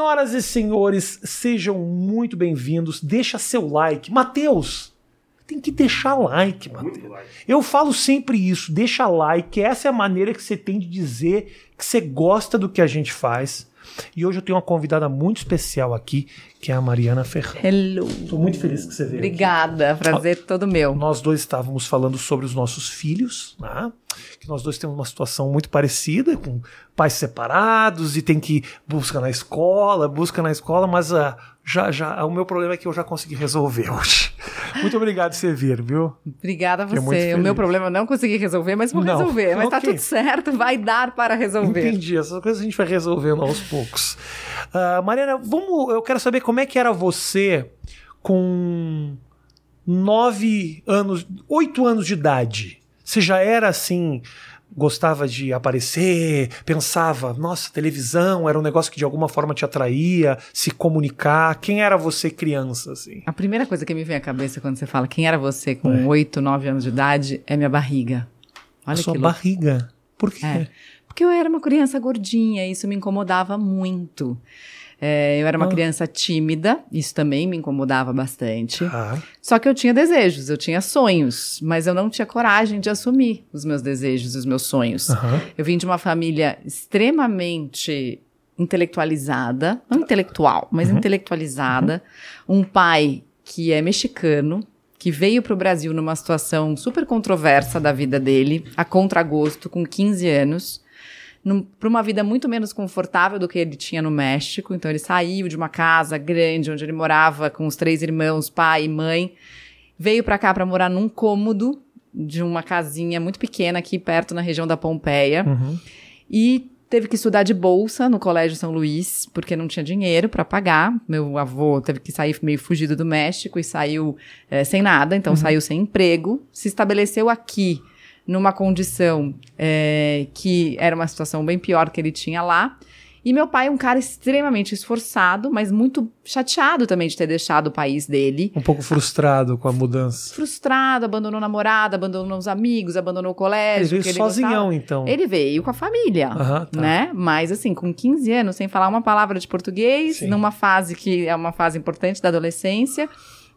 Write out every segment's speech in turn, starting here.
Senhoras e senhores, sejam muito bem-vindos. Deixa seu like. Matheus, tem que deixar like, Matheus. Eu falo sempre isso, deixa like. Essa é a maneira que você tem de dizer que você gosta do que a gente faz. E hoje eu tenho uma convidada muito especial aqui, que é a Mariana Ferrão. Hello. Estou muito feliz que você veio. Obrigada, aqui. prazer todo meu. Nós dois estávamos falando sobre os nossos filhos, né? que nós dois temos uma situação muito parecida, com pais separados e tem que buscar na escola, busca na escola, mas uh, já, já, o meu problema é que eu já consegui resolver hoje. Muito obrigado por você vir, viu? Obrigada a você. O meu problema é não consegui resolver, mas vou não. resolver. Mas tá okay. tá tudo certo, vai dar para resolver. Entendi. Essas coisas a gente vai resolvendo aos poucos. Uh, Mariana, vamos, eu quero saber como é que era você com nove anos, oito anos de idade. Você já era assim gostava de aparecer, pensava, nossa, televisão era um negócio que de alguma forma te atraía, se comunicar. Quem era você criança, assim? A primeira coisa que me vem à cabeça quando você fala quem era você com oito, é. nove anos de idade é minha barriga. Olha A sua barriga? Por quê? É, porque eu era uma criança gordinha, isso me incomodava muito. É, eu era uma oh. criança tímida, isso também me incomodava bastante. Ah. Só que eu tinha desejos, eu tinha sonhos, mas eu não tinha coragem de assumir os meus desejos, os meus sonhos. Eu vim de uma família extremamente intelectualizada, não intelectual, mas uhum. intelectualizada. Uhum. Um pai que é mexicano, que veio para o Brasil numa situação super controversa da vida dele, a contragosto, com 15 anos para uma vida muito menos confortável do que ele tinha no México. Então ele saiu de uma casa grande onde ele morava com os três irmãos, pai e mãe, veio para cá para morar num cômodo de uma casinha muito pequena aqui perto na região da Pompeia. Uhum. E teve que estudar de bolsa no Colégio São Luís, porque não tinha dinheiro para pagar. Meu avô teve que sair meio fugido do México e saiu é, sem nada, então uhum. saiu sem emprego. Se estabeleceu aqui numa condição é, que era uma situação bem pior que ele tinha lá. E meu pai é um cara extremamente esforçado, mas muito chateado também de ter deixado o país dele. Um pouco frustrado com a mudança. Frustrado, abandonou a namorada, abandonou os amigos, abandonou o colégio. Ele veio sozinhão, então. Ele veio com a família, tá. né? Mas assim, com 15 anos, sem falar uma palavra de português, Sim. numa fase que é uma fase importante da adolescência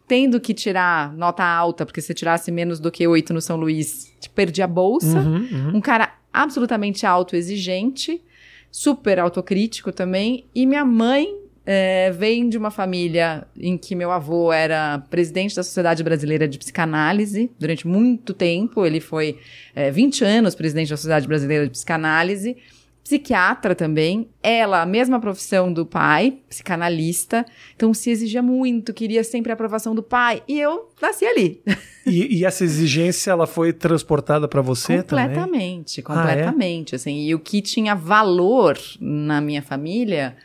tendo que tirar nota alta, porque se tirasse menos do que oito no São Luís, te perdi a bolsa. Uhum, uhum. Um cara absolutamente autoexigente, super autocrítico também. E minha mãe é, vem de uma família em que meu avô era presidente da Sociedade Brasileira de Psicanálise durante muito tempo. Ele foi é, 20 anos presidente da Sociedade Brasileira de Psicanálise psiquiatra também, ela, a mesma profissão do pai, psicanalista, então se exigia muito, queria sempre a aprovação do pai, e eu nasci ali. E, e essa exigência, ela foi transportada para você completamente, também? Completamente, ah, é? assim, e o que tinha valor na minha família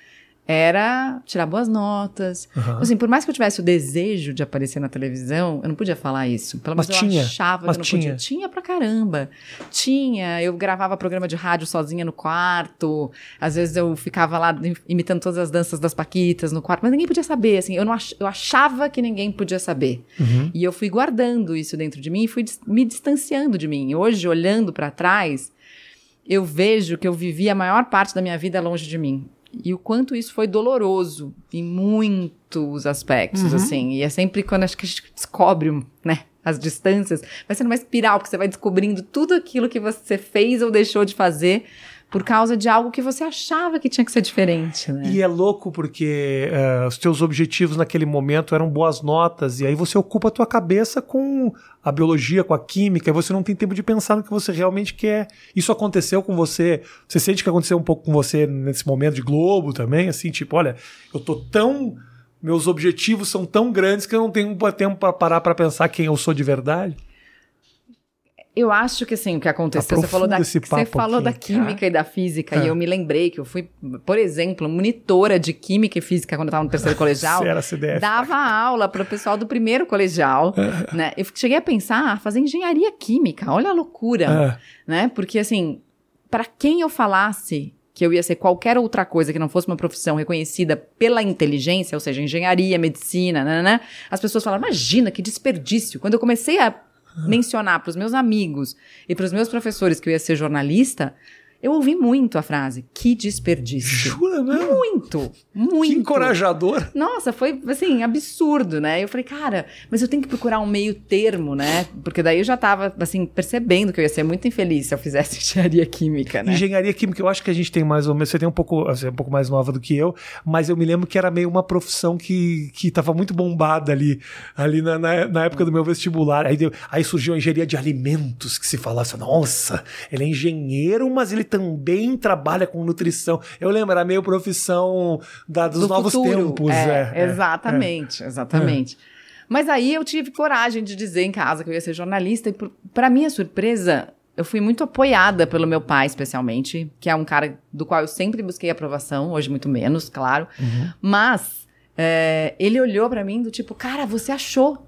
era tirar boas notas. Uhum. Assim, por mais que eu tivesse o desejo de aparecer na televisão, eu não podia falar isso. Pelo menos mas eu tinha, achava mas que eu não tinha. podia. Tinha pra caramba. Tinha. Eu gravava programa de rádio sozinha no quarto. Às vezes eu ficava lá imitando todas as danças das Paquitas no quarto, mas ninguém podia saber, assim. Eu, não ach, eu achava que ninguém podia saber. Uhum. E eu fui guardando isso dentro de mim e fui me distanciando de mim. Hoje, olhando para trás, eu vejo que eu vivi a maior parte da minha vida longe de mim e o quanto isso foi doloroso em muitos aspectos, uhum. assim. E é sempre quando acho que a gente descobre, né, as distâncias, vai sendo uma espiral, porque você vai descobrindo tudo aquilo que você fez ou deixou de fazer por causa de algo que você achava que tinha que ser diferente. Né? E é louco porque uh, os teus objetivos naquele momento eram boas notas, e aí você ocupa a tua cabeça com a biologia, com a química, e você não tem tempo de pensar no que você realmente quer. Isso aconteceu com você? Você sente que aconteceu um pouco com você nesse momento de Globo também? Assim, tipo, olha, eu tô tão. Meus objetivos são tão grandes que eu não tenho tempo para parar para pensar quem eu sou de verdade. Eu acho que assim, o que aconteceu, você falou, da, você falou da química e da física, é. e eu me lembrei que eu fui, por exemplo, monitora de química e física quando eu estava no terceiro colegial. era CDF. Dava aula para o pessoal do primeiro colegial, é. né? Eu cheguei a pensar, ah, fazer engenharia química, olha a loucura, é. né? Porque assim, para quem eu falasse que eu ia ser qualquer outra coisa que não fosse uma profissão reconhecida pela inteligência, ou seja, engenharia, medicina, né, né, as pessoas falaram, imagina que desperdício. Quando eu comecei a mencionar para os meus amigos e para os meus professores que eu ia ser jornalista, Eu ouvi muito a frase, que desperdício. Jura, né? Muito, muito. Que encorajador. Nossa, foi, assim, absurdo, né? Eu falei, cara, mas eu tenho que procurar um meio termo, né? Porque daí eu já tava, assim, percebendo que eu ia ser muito infeliz se eu fizesse engenharia química, né? Engenharia química, eu acho que a gente tem mais ou menos, você tem um pouco, assim, um pouco mais nova do que eu, mas eu me lembro que era meio uma profissão que, que tava muito bombada ali, ali na, na, na época do meu vestibular. Aí, deu, aí surgiu a engenharia de alimentos, que se falasse, nossa, ele é engenheiro, mas ele também trabalha com nutrição. Eu lembro, era meio profissão da, dos Do novos futuro. tempos. É, é, exatamente, é. exatamente. Mas aí eu tive coragem de dizer em casa que eu ia ser jornalista, e para minha surpresa, eu fui muito apoiada pelo meu pai, especialmente, que é um cara do qual eu sempre busquei aprovação, hoje muito menos, claro. Uhum. Mas é, ele olhou para mim do tipo, cara, você achou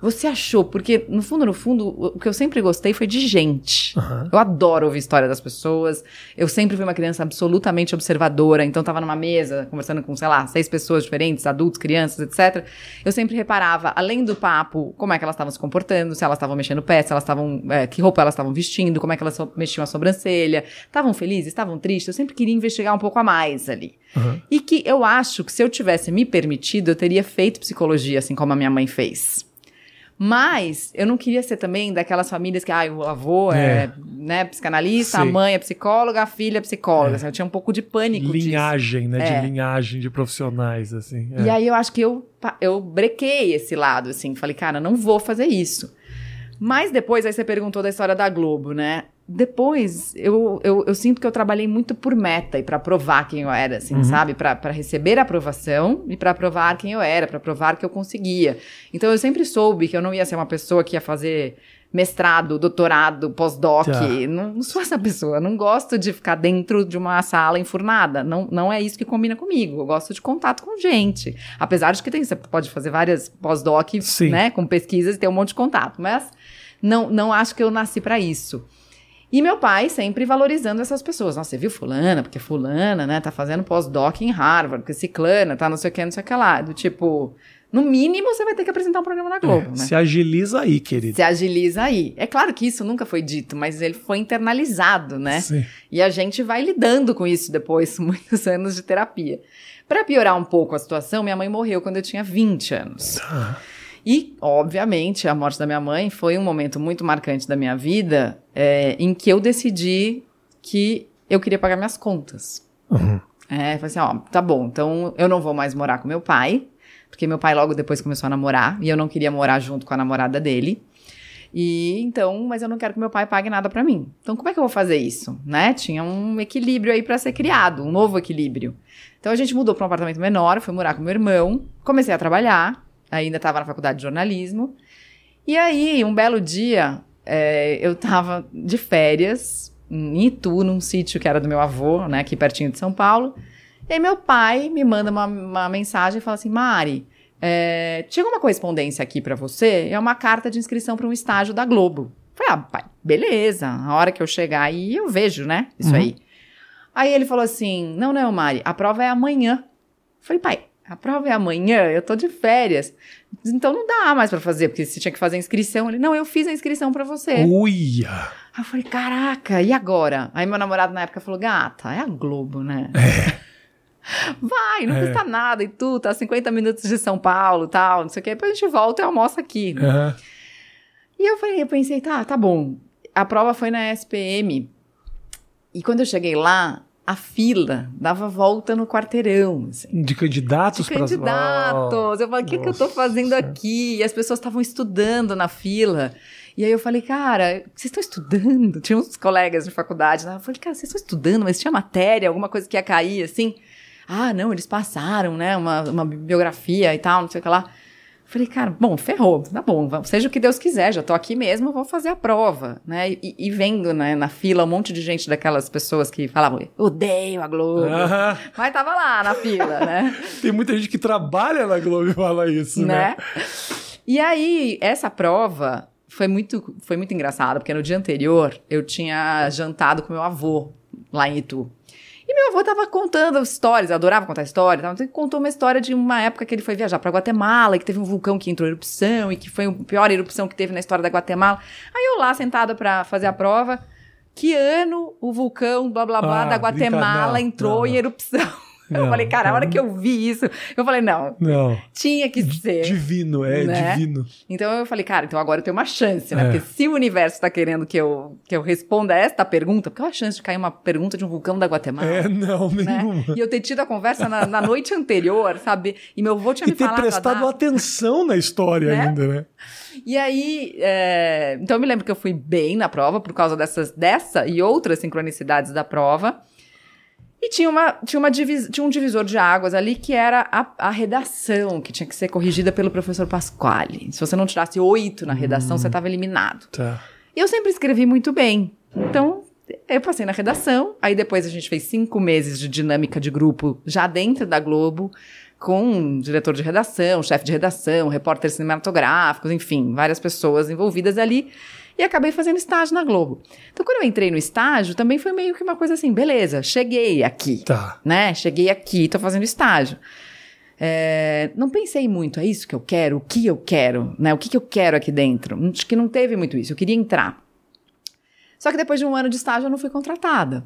você achou? Porque, no fundo, no fundo, o que eu sempre gostei foi de gente. Uhum. Eu adoro ouvir história das pessoas. Eu sempre fui uma criança absolutamente observadora. Então, tava numa mesa, conversando com, sei lá, seis pessoas diferentes, adultos, crianças, etc. Eu sempre reparava, além do papo, como é que elas estavam se comportando, se elas estavam mexendo o pé, se elas estavam. É, que roupa elas estavam vestindo, como é que elas mexiam a sobrancelha. Estavam felizes, estavam tristes. Eu sempre queria investigar um pouco a mais ali. Uhum. E que eu acho que se eu tivesse me permitido, eu teria feito psicologia, assim como a minha mãe fez. Mas eu não queria ser também daquelas famílias que ah, o avô é, é né, psicanalista, a mãe é psicóloga, a filha é psicóloga. É. Assim, eu tinha um pouco de pânico Linhagem, disso. né? É. De linhagem de profissionais, assim. É. E aí eu acho que eu, eu brequei esse lado, assim. Falei, cara, não vou fazer isso. Mas depois, aí você perguntou da história da Globo, né? Depois eu, eu, eu, sinto que eu trabalhei muito por meta e para provar quem eu era, assim, uhum. sabe? Para receber aprovação e para provar quem eu era, para provar que eu conseguia. Então eu sempre soube que eu não ia ser uma pessoa que ia fazer mestrado, doutorado, pós-doc. Tá. Não, não, sou essa pessoa. Não gosto de ficar dentro de uma sala enfurnada. Não, não é isso que combina comigo. Eu gosto de contato com gente. Apesar de que tem, você pode fazer várias pós-doc, né, com pesquisas e ter um monte de contato. Mas não, não acho que eu nasci para isso. E meu pai sempre valorizando essas pessoas. Nossa, você viu fulana, porque fulana, né, tá fazendo pós-doc em Harvard, porque ciclana, tá não sei o que, não sei o que lá. Do tipo, no mínimo você vai ter que apresentar um programa na Globo, é, né? Se agiliza aí, querido. Se agiliza aí. É claro que isso nunca foi dito, mas ele foi internalizado, né? Sim. E a gente vai lidando com isso depois, muitos anos de terapia. Para piorar um pouco a situação, minha mãe morreu quando eu tinha 20 anos. Ah. E, obviamente, a morte da minha mãe foi um momento muito marcante da minha vida é, em que eu decidi que eu queria pagar minhas contas. Uhum. É, falei assim, ó, tá bom, então eu não vou mais morar com meu pai, porque meu pai logo depois começou a namorar, e eu não queria morar junto com a namorada dele. E então, mas eu não quero que meu pai pague nada para mim. Então, como é que eu vou fazer isso, né? Tinha um equilíbrio aí para ser criado, um novo equilíbrio. Então a gente mudou para um apartamento menor, fui morar com meu irmão, comecei a trabalhar, ainda estava na faculdade de jornalismo. E aí, um belo dia, é, eu estava de férias em Itu, num sítio que era do meu avô, né, aqui pertinho de São Paulo. E aí meu pai me manda uma, uma mensagem e fala assim, Mari, é, chegou uma correspondência aqui para você, é uma carta de inscrição para um estágio da Globo. Falei, ah, pai, beleza, a hora que eu chegar aí eu vejo, né, isso uhum. aí. Aí ele falou assim, não, não, Mari, a prova é amanhã. Falei, pai, a prova é amanhã, eu tô de férias. Então não dá mais para fazer, porque você tinha que fazer a inscrição. Ele, não, eu fiz a inscrição para você. Uia! Aí eu falei, caraca, e agora? Aí meu namorado na época falou, gata, é a Globo, né? É. Vai, não é. custa nada e tu, tá 50 minutos de São Paulo tal, não sei o que, depois a gente volta e almoça aqui. Né? Uhum. E eu falei, eu pensei, tá, tá bom. A prova foi na SPM. E quando eu cheguei lá, a fila dava volta no quarteirão. Assim. De candidatos para candidatos. Eu falei, o que, que eu tô fazendo aqui? E as pessoas estavam estudando na fila. E aí eu falei, cara, vocês estão estudando? Tinha uns colegas de faculdade. Né? Eu falei, cara, vocês estão estudando, mas tinha matéria, alguma coisa que ia cair, assim. Ah, não, eles passaram, né? Uma, uma bibliografia e tal, não sei o que lá. Falei, cara, bom, ferrou, tá bom, seja o que Deus quiser, já tô aqui mesmo, vou fazer a prova, né? E, e vendo, né, na fila um monte de gente daquelas pessoas que falavam, odeio a Globo, mas tava lá na fila, né? Tem muita gente que trabalha na Globo e fala isso, né? né? E aí, essa prova foi muito, foi muito engraçada, porque no dia anterior eu tinha jantado com meu avô lá em Itu. E meu avô tava contando histórias, adorava contar histórias. Então ele contou uma história de uma época que ele foi viajar para Guatemala, e que teve um vulcão que entrou em erupção, e que foi a pior erupção que teve na história da Guatemala. Aí eu lá, sentada para fazer a prova, que ano o vulcão blá blá blá ah, da Guatemala entrou não, em erupção. Não, eu falei, cara, a hora que eu vi isso, eu falei, não, não. tinha que ser. Divino, é, né? divino. Então eu falei, cara, então agora eu tenho uma chance, né? É. Porque se o universo está querendo que eu, que eu responda esta pergunta, porque qual a chance de cair uma pergunta de um vulcão da Guatemala? É, não, né? nenhuma. E eu ter tido a conversa na, na noite anterior, sabe? E meu avô tinha e me falado. E ter prestado atenção na história né? ainda, né? E aí, é... então eu me lembro que eu fui bem na prova por causa dessas, dessa e outras sincronicidades da prova. E tinha, uma, tinha, uma divis, tinha um divisor de águas ali que era a, a, redação, que tinha que ser corrigida pelo professor Pasquale. Se você não tirasse oito na redação, hum, você estava eliminado. Tá. E eu sempre escrevi muito bem. Então, eu passei na redação. Aí depois a gente fez cinco meses de dinâmica de grupo já dentro da Globo, com um diretor de redação, chefe de redação, repórteres cinematográficos, enfim, várias pessoas envolvidas ali e acabei fazendo estágio na Globo. Então, quando eu entrei no estágio, também foi meio que uma coisa assim, beleza, cheguei aqui, tá. né? Cheguei aqui, tô fazendo estágio. É, não pensei muito, é isso que eu quero, o que eu quero, né? O que, que eu quero aqui dentro? Acho que não teve muito isso, eu queria entrar. Só que depois de um ano de estágio eu não fui contratada.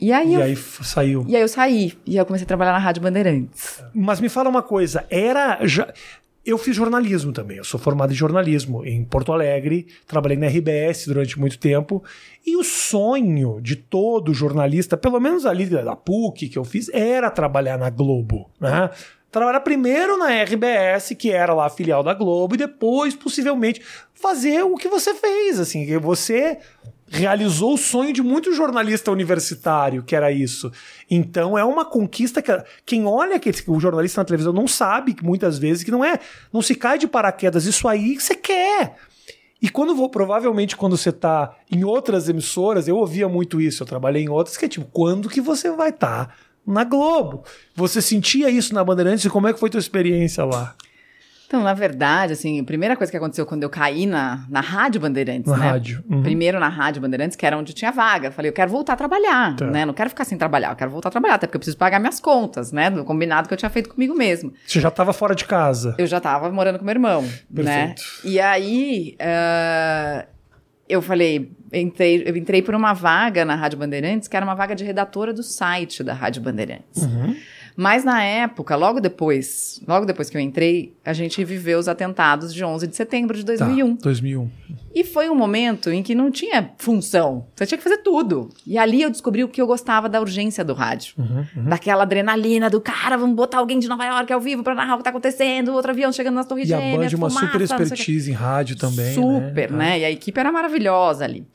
E aí, e eu, aí saiu. E aí eu saí. E eu comecei a trabalhar na Rádio Bandeirantes. Mas me fala uma coisa, era já eu fiz jornalismo também. Eu sou formado em jornalismo em Porto Alegre, trabalhei na RBS durante muito tempo. E o sonho de todo jornalista, pelo menos ali da PUC que eu fiz, era trabalhar na Globo, né? Trabalhar primeiro na RBS, que era lá a filial da Globo, e depois, possivelmente, fazer o que você fez, assim, que você realizou o sonho de muito jornalista universitário, que era isso. Então é uma conquista que quem olha que o jornalista na televisão não sabe que muitas vezes que não é, não se cai de paraquedas, isso aí que você quer. E quando vou, provavelmente quando você tá em outras emissoras, eu ouvia muito isso, eu trabalhei em outras que é tipo, quando que você vai estar tá na Globo? Você sentia isso na Bandeirantes e como é que foi tua experiência lá? Então, na verdade, assim, a primeira coisa que aconteceu quando eu caí na, na Rádio Bandeirantes, na né? Rádio. Uhum. Primeiro na Rádio Bandeirantes, que era onde tinha vaga. Falei, eu quero voltar a trabalhar, tá. né? Não quero ficar sem trabalhar, eu quero voltar a trabalhar, até porque eu preciso pagar minhas contas, né? Do combinado que eu tinha feito comigo mesmo. Você já estava fora de casa? Eu já estava morando com meu irmão, Perfeito. né? E aí, uh, eu falei, entrei, eu entrei por uma vaga na Rádio Bandeirantes, que era uma vaga de redatora do site da Rádio Bandeirantes. Uhum. Mas na época, logo depois, logo depois que eu entrei, a gente viveu os atentados de 11 de setembro de 2001. Tá, 2001. E foi um momento em que não tinha função. Você tinha que fazer tudo. E ali eu descobri o que eu gostava da urgência do rádio. Uhum, uhum. Daquela adrenalina do cara, vamos botar alguém de Nova York ao vivo para narrar o que tá acontecendo, outro avião chegando nas torres e gêmeas, E a Band, uma fumaça, super expertise em rádio também, Super, né? né? E a equipe era maravilhosa ali.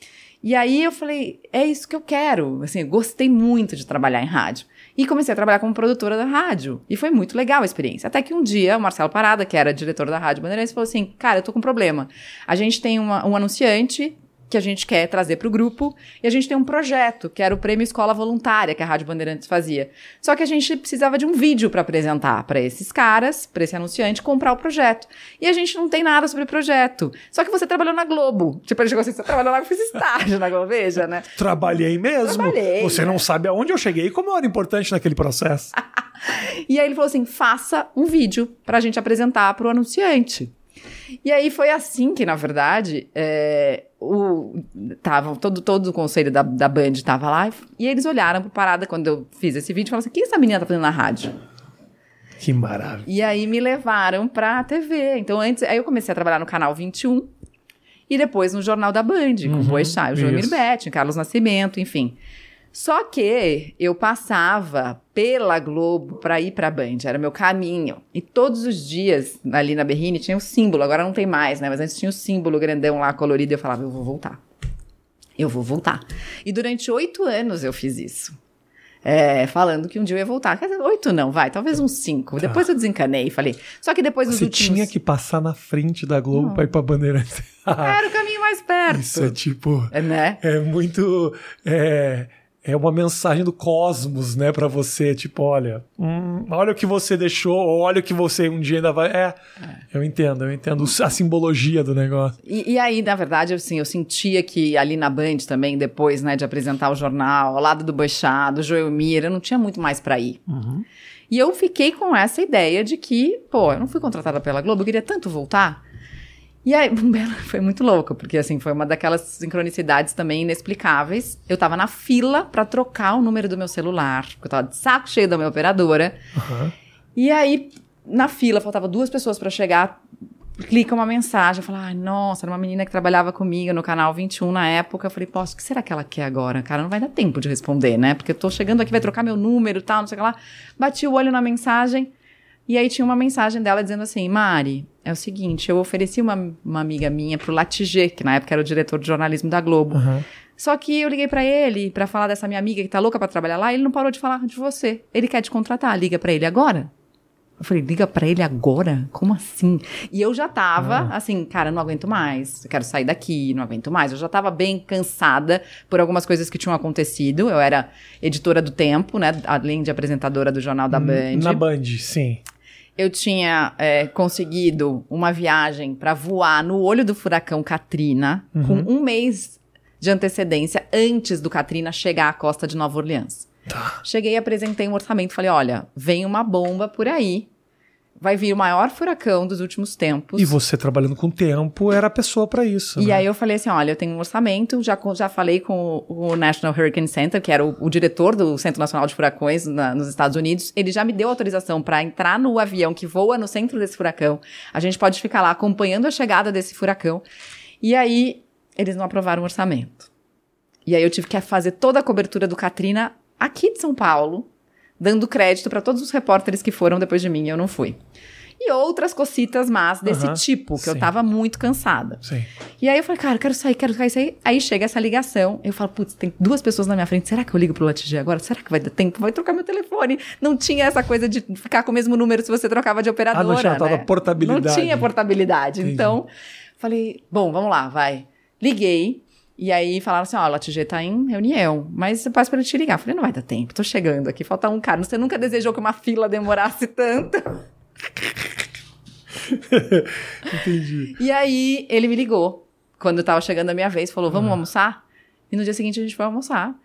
E aí eu falei, é isso que eu quero. Assim, gostei muito de trabalhar em rádio. E comecei a trabalhar como produtora da rádio. E foi muito legal a experiência. Até que um dia, o Marcelo Parada, que era diretor da Rádio Bandeirantes, falou assim: Cara, eu tô com um problema. A gente tem uma, um anunciante que a gente quer trazer para o grupo. E a gente tem um projeto, que era o Prêmio Escola Voluntária, que a Rádio Bandeirantes fazia. Só que a gente precisava de um vídeo para apresentar para esses caras, para esse anunciante, comprar o projeto. E a gente não tem nada sobre o projeto. Só que você trabalhou na Globo. Tipo, ele chegou assim, você trabalhou lá, eu fiz estágio na Globo, veja, né? Trabalhei mesmo. Trabalhei, você não sabe aonde eu cheguei e como eu era importante naquele processo. e aí ele falou assim, faça um vídeo para a gente apresentar para o anunciante. E aí foi assim que, na verdade, é, o, tava, todo, todo o conselho da, da Band estava lá e eles olharam pro parada quando eu fiz esse vídeo e falaram assim: o que essa menina tá fazendo na rádio? Que maravilha. E aí me levaram pra TV. Então, antes, aí eu comecei a trabalhar no canal 21 e depois no Jornal da Band, com uhum, o Boechat, o João Mirbete, Carlos Nascimento, enfim. Só que eu passava pela Globo para ir para Band, era meu caminho. E todos os dias ali na Berrine tinha o símbolo, agora não tem mais, né? Mas antes tinha o símbolo grandão lá colorido e eu falava, eu vou voltar. Eu vou voltar. E durante oito anos eu fiz isso. É, falando que um dia eu ia voltar. Quer dizer, oito não, vai, talvez uns cinco. Tá. Depois eu desencanei e falei. Só que depois Você últimos... tinha que passar na frente da Globo para ir pra Bandeirantes. Era o caminho mais perto. Isso é tipo. É, né? É muito. É, é uma mensagem do cosmos, né, para você, tipo, olha, hum, olha o que você deixou, ou olha o que você um dia ainda vai. É, é. eu entendo, eu entendo a simbologia do negócio. E, e, aí, na verdade, assim, eu sentia que ali na Band também, depois, né, de apresentar o jornal, ao lado do Boixá, do Joel Mir, eu não tinha muito mais para ir. Uhum. E eu fiquei com essa ideia de que, pô, eu não fui contratada pela Globo, eu queria tanto voltar. E aí, foi muito louco, porque assim, foi uma daquelas sincronicidades também inexplicáveis. Eu tava na fila para trocar o número do meu celular, porque eu tava de saco cheio da minha operadora. Uhum. E aí, na fila, faltava duas pessoas para chegar. Clica uma mensagem, eu falo, ai, nossa, era uma menina que trabalhava comigo no canal 21 na época. Eu falei, poxa, o que será que ela quer agora? Cara, não vai dar tempo de responder, né? Porque eu tô chegando aqui, vai trocar meu número e tal, não sei o que lá. Bati o olho na mensagem. E aí tinha uma mensagem dela dizendo assim: Mari, é o seguinte, eu ofereci uma, uma amiga minha pro Latigê, que na época era o diretor de jornalismo da Globo. Uhum. Só que eu liguei para ele para falar dessa minha amiga que tá louca para trabalhar lá, e ele não parou de falar de você. Ele quer te contratar, liga para ele agora. Eu falei, liga para ele agora? Como assim? E eu já tava ah. assim, cara, não aguento mais. Eu quero sair daqui, não aguento mais. Eu já tava bem cansada por algumas coisas que tinham acontecido. Eu era editora do Tempo, né? Além de apresentadora do Jornal da hum, Band. Na Band, sim eu tinha é, conseguido uma viagem para voar no olho do furacão Katrina uhum. com um mês de antecedência antes do Katrina chegar à costa de Nova Orleans. Tá. Cheguei, apresentei um orçamento, falei: olha, vem uma bomba por aí vai vir o maior furacão dos últimos tempos. E você trabalhando com tempo era a pessoa para isso. E né? aí eu falei assim: olha, eu tenho um orçamento, já, já falei com o, o National Hurricane Center, que era o, o, diretor do Centro Nacional de Furacões na, nos Estados Unidos. Ele já me deu autorização para entrar no avião que voa no centro desse furacão. A gente pode ficar lá acompanhando a chegada desse furacão. E aí eles não aprovaram o orçamento. E aí eu tive que fazer toda a cobertura do Katrina aqui de São Paulo dando crédito para todos os repórteres que foram depois de mim, eu não fui. E outras cocitas más desse tipo, que sim. eu tava muito cansada. Sim. E aí eu falei, cara, quero sair, quero sair. Aí chega essa ligação, eu falo, putz, tem duas pessoas na minha frente, será que eu ligo pro Latigê agora? Será que vai dar tempo? Vai trocar meu telefone. Não tinha essa coisa de ficar com o mesmo número se você trocava de operadora, ah, não tinha né? portabilidade. Não tinha portabilidade. Entendi. Então, falei, bom, vamos lá, vai. Liguei, e aí falaram assim: ó, oh, o Latigê tá em reunião, mas eu passo pra ele te ligar. Eu falei: não vai dar tempo, tô chegando aqui, falta um cara. Você nunca desejou que uma fila demorasse tanto? Entendi. E aí ele me ligou quando tava chegando a minha vez, falou: vamos ah. almoçar? E no dia seguinte a gente foi almoçar.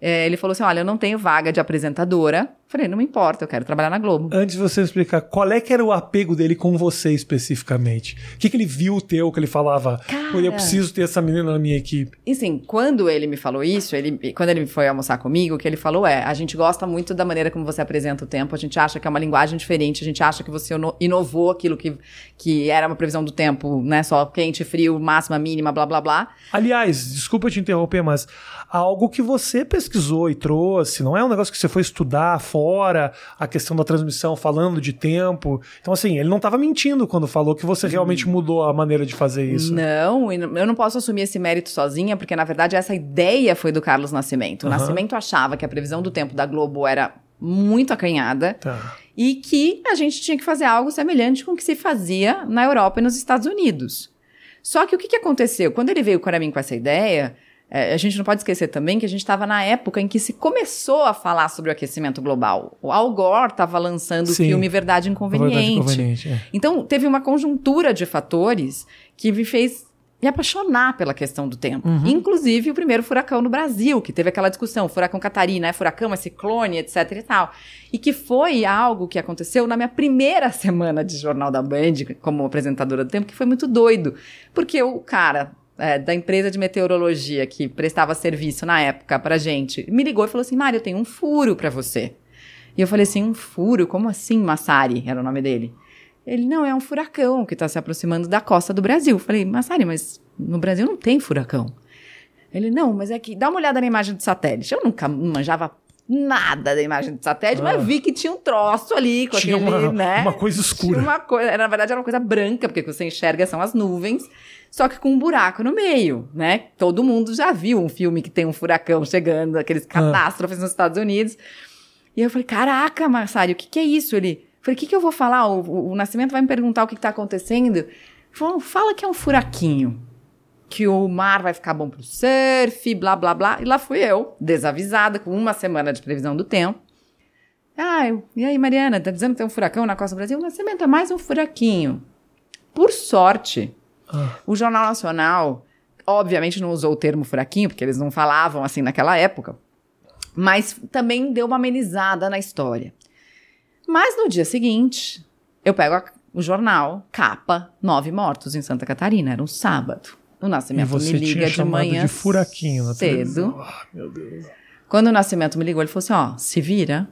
É, ele falou assim: olha, eu não tenho vaga de apresentadora. Falei, não me importa, eu quero trabalhar na Globo. Antes de você explicar, qual é que era o apego dele com você especificamente? O que, que ele viu teu que ele falava? Eu preciso ter essa menina na minha equipe. E sim, quando ele me falou isso, ele, quando ele foi almoçar comigo, o que ele falou é: a gente gosta muito da maneira como você apresenta o tempo, a gente acha que é uma linguagem diferente, a gente acha que você inovou aquilo que, que era uma previsão do tempo, né? Só quente, frio, máxima, mínima, blá blá blá. Aliás, desculpa te interromper, mas algo que você pesquisou e trouxe, não é um negócio que você foi estudar fora, a questão da transmissão falando de tempo. Então, assim, ele não estava mentindo quando falou que você realmente hum. mudou a maneira de fazer isso. Não, eu não posso assumir esse mérito sozinha, porque na verdade essa ideia foi do Carlos Nascimento. O uhum. Nascimento achava que a previsão do tempo da Globo era muito acanhada. Tá. E que a gente tinha que fazer algo semelhante com o que se fazia na Europa e nos Estados Unidos. Só que o que, que aconteceu? Quando ele veio para mim com essa ideia, é, a gente não pode esquecer também que a gente estava na época em que se começou a falar sobre o aquecimento global. O Al Gore estava lançando Sim, o filme Verdade Inconveniente. Verdade Inconveniente é. Então, teve uma conjuntura de fatores que me fez me apaixonar pela questão do tempo. Uhum. Inclusive o primeiro furacão no Brasil, que teve aquela discussão, furacão Catarina, é furacão, é ciclone, etc e tal. E que foi algo que aconteceu na minha primeira semana de Jornal da Band, como apresentadora do tempo, que foi muito doido. Porque o cara é, da empresa de meteorologia que prestava serviço na época pra gente, me ligou e falou assim: Mário, eu tenho um furo para você. E eu falei assim: um furo? Como assim, Massari? Era o nome dele. Ele, não, é um furacão que está se aproximando da costa do Brasil. Falei, Massari, mas no Brasil não tem furacão. Ele, não, mas é que dá uma olhada na imagem do satélite. Eu nunca manjava nada da imagem do satélite, ah. mas vi que tinha um troço ali com tinha aquele, uma, né? Uma coisa escura. Tinha uma coisa, na verdade era uma coisa branca, porque o que você enxerga são as nuvens, só que com um buraco no meio, né? Todo mundo já viu um filme que tem um furacão chegando, aqueles ah. catástrofes ah. nos Estados Unidos. E eu falei, caraca, Marçário, o que, que é isso? Ele, falei, o que, que eu vou falar? O, o, o Nascimento vai me perguntar o que, está acontecendo. Falou, fala que é um furaquinho que o mar vai ficar bom pro surf, blá, blá, blá. E lá fui eu, desavisada, com uma semana de previsão do tempo. Ah, e aí, Mariana, tá dizendo que tem um furacão na costa do Brasil? Mas é mais um furaquinho. Por sorte, ah. o Jornal Nacional, obviamente, não usou o termo furaquinho, porque eles não falavam assim naquela época, mas também deu uma amenizada na história. Mas no dia seguinte, eu pego a o jornal, capa, nove mortos em Santa Catarina. Era um sábado. O Nascimento me liga de manhã de furaquinho na cedo. Ah, meu Deus. Quando o Nascimento me ligou, ele falou assim: ó, se vira,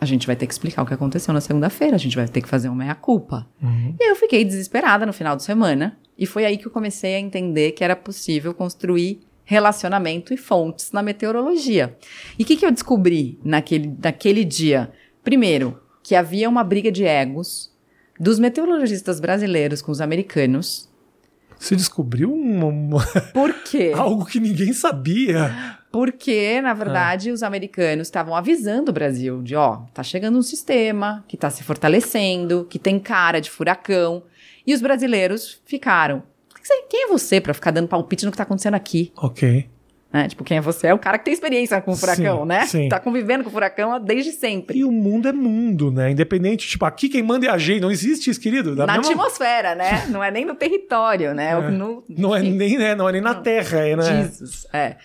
a gente vai ter que explicar o que aconteceu na segunda-feira, a gente vai ter que fazer uma meia-culpa. Uhum. E eu fiquei desesperada no final de semana, e foi aí que eu comecei a entender que era possível construir relacionamento e fontes na meteorologia. E o que, que eu descobri naquele, naquele dia? Primeiro, que havia uma briga de egos dos meteorologistas brasileiros com os americanos. Você descobriu uma, uma... Por quê? algo que ninguém sabia. Porque, na verdade, ah. os americanos estavam avisando o Brasil de, ó, tá chegando um sistema que tá se fortalecendo, que tem cara de furacão. E os brasileiros ficaram. Quem é você para ficar dando palpite no que tá acontecendo aqui? Ok. Né? Tipo, quem é você? É o cara que tem experiência com o furacão, sim, né? Sim. Tá convivendo com o furacão desde sempre. E o mundo é mundo, né? Independente, tipo, aqui quem manda é a gente. Não existe isso, querido. Da na mesma... atmosfera, né? Não é nem no território, né? É. No, não, é nem, né? não é nem na terra, é, né? Jesus, é.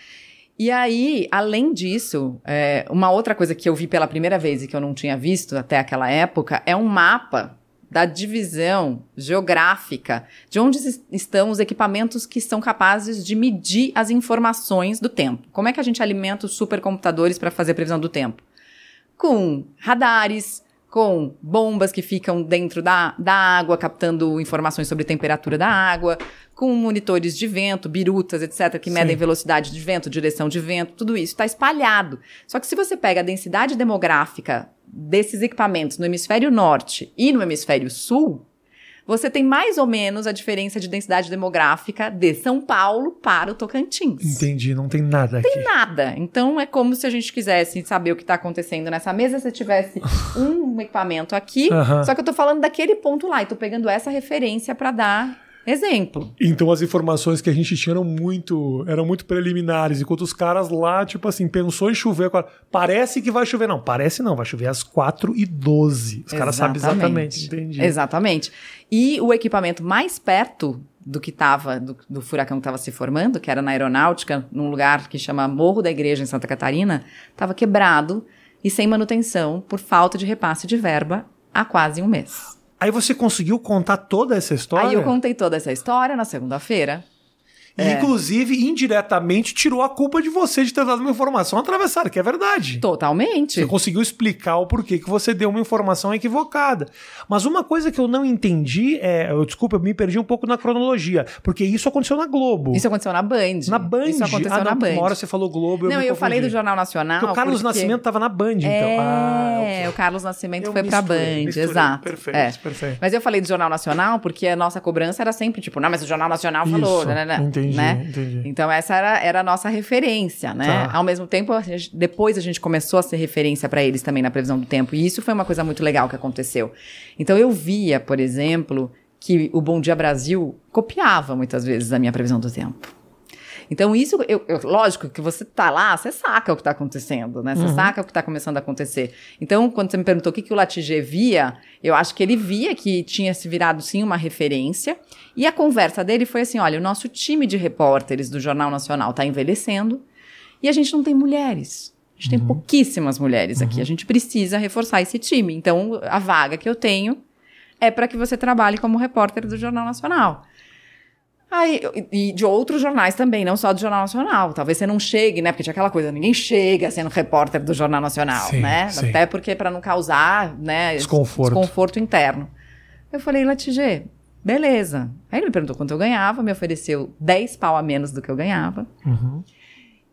E aí, além disso, é, uma outra coisa que eu vi pela primeira vez e que eu não tinha visto até aquela época é um mapa da divisão geográfica de onde estão os equipamentos que são capazes de medir as informações do tempo. Como é que a gente alimenta os supercomputadores para fazer a previsão do tempo? Com radares, com bombas que ficam dentro da, da água, captando informações sobre temperatura da água, com monitores de vento, birutas, etc., que medem Sim. velocidade de vento, direção de vento, tudo isso está espalhado. Só que se você pega a densidade demográfica desses equipamentos no hemisfério norte e no hemisfério sul, você tem mais ou menos a diferença de densidade demográfica de São Paulo para o Tocantins. Entendi, não tem nada aqui. Tem nada. Então é como se a gente quisesse saber o que está acontecendo nessa mesa, se tivesse um equipamento aqui, uh -huh. só que eu estou falando daquele ponto lá e estou pegando essa referência para dar Exemplo. Então as informações que a gente tinha eram muito, eram muito preliminares, enquanto os caras lá, tipo assim, pensou em chover, parece que vai chover. Não, parece não, vai chover às 4 e 12 Os caras sabem exatamente, entendi. Exatamente. E o equipamento mais perto do que estava, do, do, furacão que estava se formando, que era na aeronáutica, num lugar que chama Morro da Igreja, em Santa Catarina, estava quebrado e sem manutenção por falta de repasse de verba há quase um mês. Aí você conseguiu contar toda essa história? Aí eu contei toda essa história na segunda-feira. É. Inclusive, indiretamente, tirou a culpa de você de ter dado uma informação atravessada, que é verdade. Totalmente. Você conseguiu explicar o porquê que você deu uma informação equivocada. Mas uma coisa que eu não entendi é. Eu, desculpa, eu me perdi um pouco na cronologia. Porque isso aconteceu na Globo. Isso aconteceu na Band. Na Band. Isso aconteceu ah, na não, Band. Uma hora você falou Globo. Eu não, eu falei do Jornal Nacional. Porque o Carlos porque... Nascimento estava na Band, então. É, ah, o Carlos Nascimento eu foi misturei, pra Band. Misturei. Exato. Perfeito, é. perfeito. Mas eu falei do Jornal Nacional porque a nossa cobrança era sempre tipo, não, mas o Jornal Nacional falou. Isso, né, né, entendi, né? entendi. Então, essa era, era a nossa referência, né? Tá. Ao mesmo tempo, a gente, depois a gente começou a ser referência para eles também na previsão do tempo. E isso foi uma coisa muito legal que aconteceu. Então, eu via, por exemplo, que o Bom Dia Brasil copiava muitas vezes a minha previsão do tempo. Então, isso, eu, eu, lógico que você tá lá, você saca o que tá acontecendo, né? Você Uhum. saca o que tá começando a acontecer. Então, quando você me perguntou o que, que o Latigê via, eu acho que ele via que tinha se virado, sim, uma referência. E a conversa dele foi assim: olha, o nosso time de repórteres do Jornal Nacional tá envelhecendo e a gente não tem mulheres. A gente tem pouquíssimas mulheres aqui. A gente precisa reforçar esse time. Então, a vaga que eu tenho é para que você trabalhe como repórter do Jornal Nacional. Aí, e de outros jornais também, não só do Jornal Nacional. Talvez você não chegue, né? Porque tinha aquela coisa, ninguém chega sendo repórter do Jornal Nacional, Sim, né? sim. Até porque para não causar, né, Desconforto. desconforto interno. Eu falei, Latigê, beleza. Aí ele me perguntou quanto eu ganhava, me ofereceu 10 pau a menos do que eu ganhava. Uhum.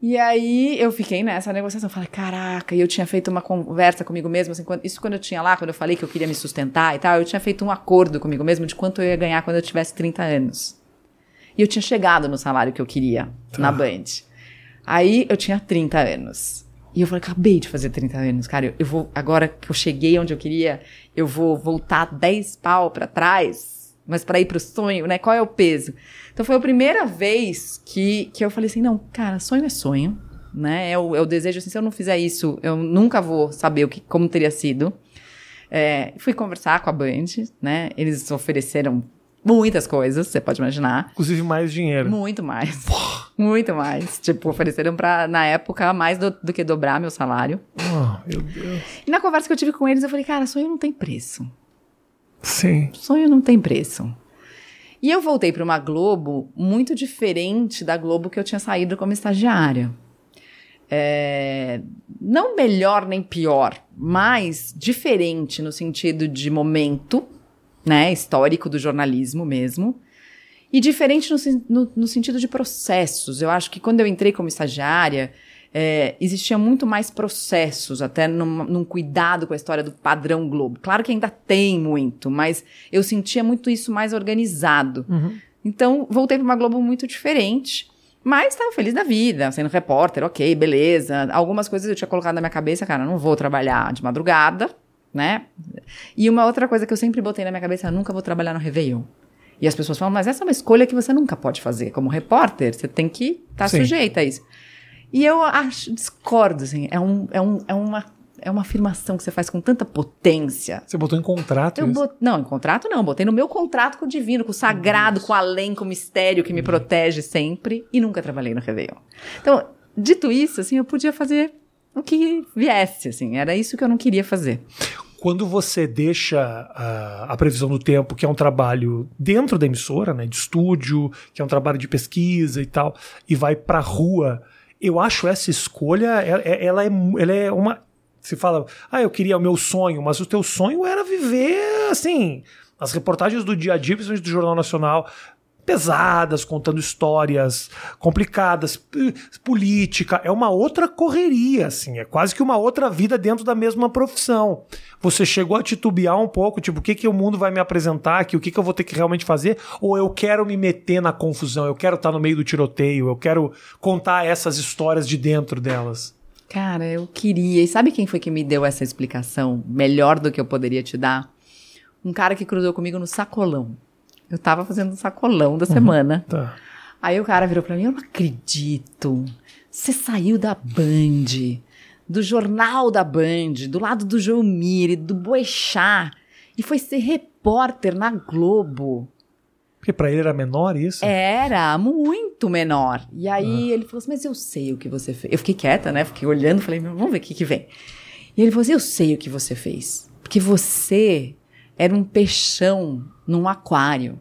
E aí eu fiquei nessa negociação. Falei, caraca, e eu tinha feito uma conversa comigo mesmo, assim, quando- isso quando eu tinha lá, quando eu falei que eu queria me sustentar e tal, eu tinha feito um acordo comigo mesmo de quanto eu ia ganhar quando eu tivesse 30 anos. E eu tinha chegado no salário que eu queria Tá. na Band. Aí eu tinha 30 anos. E eu falei, acabei de fazer 30 anos, cara. Eu, eu vou, agora que eu cheguei onde eu queria, eu vou voltar 10 pau pra trás, mas pra ir pro sonho, né? Qual é o peso? Então foi a primeira vez que, que eu falei assim: não, cara, sonho é sonho, né? É o, é o desejo, assim, se eu não fizer isso, eu nunca vou saber o que, como teria sido. É, fui conversar com a Band, né? Eles ofereceram muitas coisas, você pode imaginar. Inclusive mais dinheiro. Muito mais. Muito mais. Tipo, ofereceram pra, na época, mais do, do que dobrar meu salário. Ah, meu Deus. E na conversa que eu tive com eles, eu falei, cara, sonho não tem preço. Sim. Sonho não tem preço. E eu voltei para uma Globo muito diferente da Globo que eu tinha saído como estagiária. É, não melhor nem pior, mas diferente no sentido de momento, né, histórico do jornalismo mesmo, e diferente no, no, no sentido de processos. Eu acho que quando eu entrei como estagiária, é, existia muito mais processos, até num, num, cuidado com a história do padrão Globo. Claro que ainda tem muito, mas eu sentia muito isso mais organizado. Uhum. Então, voltei para uma Globo muito diferente. Mas estava feliz da vida, sendo repórter, ok, beleza. Algumas coisas eu tinha colocado na minha cabeça, cara, não vou trabalhar de madrugada, né? E uma outra coisa que eu sempre botei na minha cabeça, eu nunca vou trabalhar no Réveillon. E as pessoas falam, mas essa é uma escolha que você nunca pode fazer. Como repórter, você tem que estar tá sujeita a isso. E eu acho, discordo, assim, é, um, é, um, é, uma, é uma afirmação que você faz com tanta potência. Você botou em contrato eu bot... Não, em contrato não, botei no meu contrato com o divino, com o sagrado, com o além, com o mistério que me hum. protege sempre, e nunca trabalhei no Réveillon. Então, dito isso, assim, eu podia fazer o que viesse, assim, era isso que eu não queria fazer quando você deixa a, a, previsão do tempo, que é um trabalho dentro da emissora, né, de estúdio, que é um trabalho de pesquisa e tal, e vai para a rua eu acho essa escolha, ela, é, é, ela, é, ela é uma. Se fala, ah, eu queria o meu sonho, mas o teu sonho era viver assim. As reportagens do dia a dia, principalmente do Jornal Nacional, pesadas, contando histórias complicadas, política, é uma outra correria, assim, é quase que uma outra vida dentro da mesma profissão. Você chegou a titubear um pouco, tipo, o que, que o mundo vai me apresentar aqui, o que, que eu vou ter que realmente fazer, ou eu quero me meter na confusão, eu quero estar no meio do tiroteio, eu quero contar essas histórias de dentro delas. Cara, eu queria. E sabe quem foi que me deu essa explicação melhor do que eu poderia te dar? Um cara que cruzou comigo no sacolão. Eu tava fazendo um sacolão da uhum, semana. Tá. Aí o cara virou pra mim, eu não acredito. Você saiu da Band, do jornal da Band, do lado do João Mire, do Boechat, e foi ser repórter na Globo. Porque para ele era menor isso? Era, muito menor. E aí ah. ele falou assim: Mas eu sei o que você fez. Eu fiquei quieta, né? Fiquei olhando, falei: Vamos ver o que, que vem. E ele falou assim: Eu sei o que você fez. Porque você era um peixão num aquário.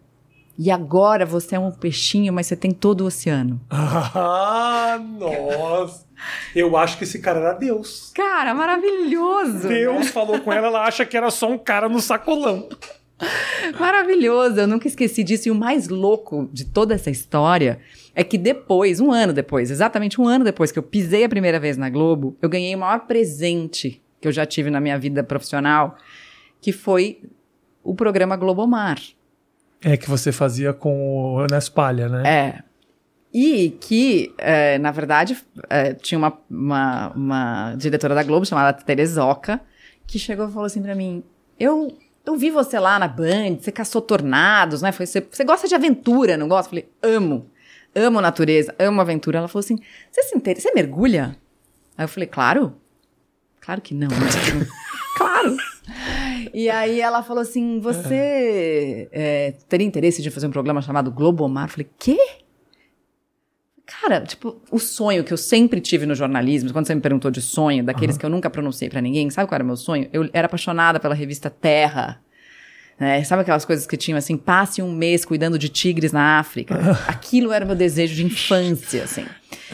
E agora você é um peixinho, mas você tem todo o oceano. Ah, nossa! Eu acho que esse cara era Deus. Cara, maravilhoso! Deus né? falou com ela, ela acha que era só um cara no sacolão. Maravilhoso, eu nunca esqueci disso. E o mais louco de toda essa história é que depois, um ano depois, exatamente um ano depois que eu pisei a primeira vez na Globo, eu ganhei o maior presente que eu já tive na minha vida profissional, que foi o programa Globomar. É, que você fazia com o Nespalha, né? É. E que, é, na verdade, é, tinha uma, uma, uma, diretora da Globo chamada Terezoca, que chegou e falou assim pra mim: Eu, eu vi você lá na Band, você caçou tornados, né? Foi, você, você gosta de aventura, não gosta? Eu falei: Amo. Amo natureza, amo aventura. Ela falou assim: Você se interessa? Você mergulha? Aí eu falei: Claro. Claro que não. E aí ela falou assim: Você é, teria interesse de fazer um programa chamado Globomar? Eu falei: Quê? Cara, tipo, o sonho que eu sempre tive no jornalismo, quando você me perguntou de sonho, daqueles uhum. que eu nunca pronunciei para ninguém, sabe qual era o meu sonho? Eu era apaixonada pela revista Terra. Né? Sabe aquelas coisas que tinham assim, passe um mês cuidando de tigres na África? Aquilo era meu desejo de infância, assim.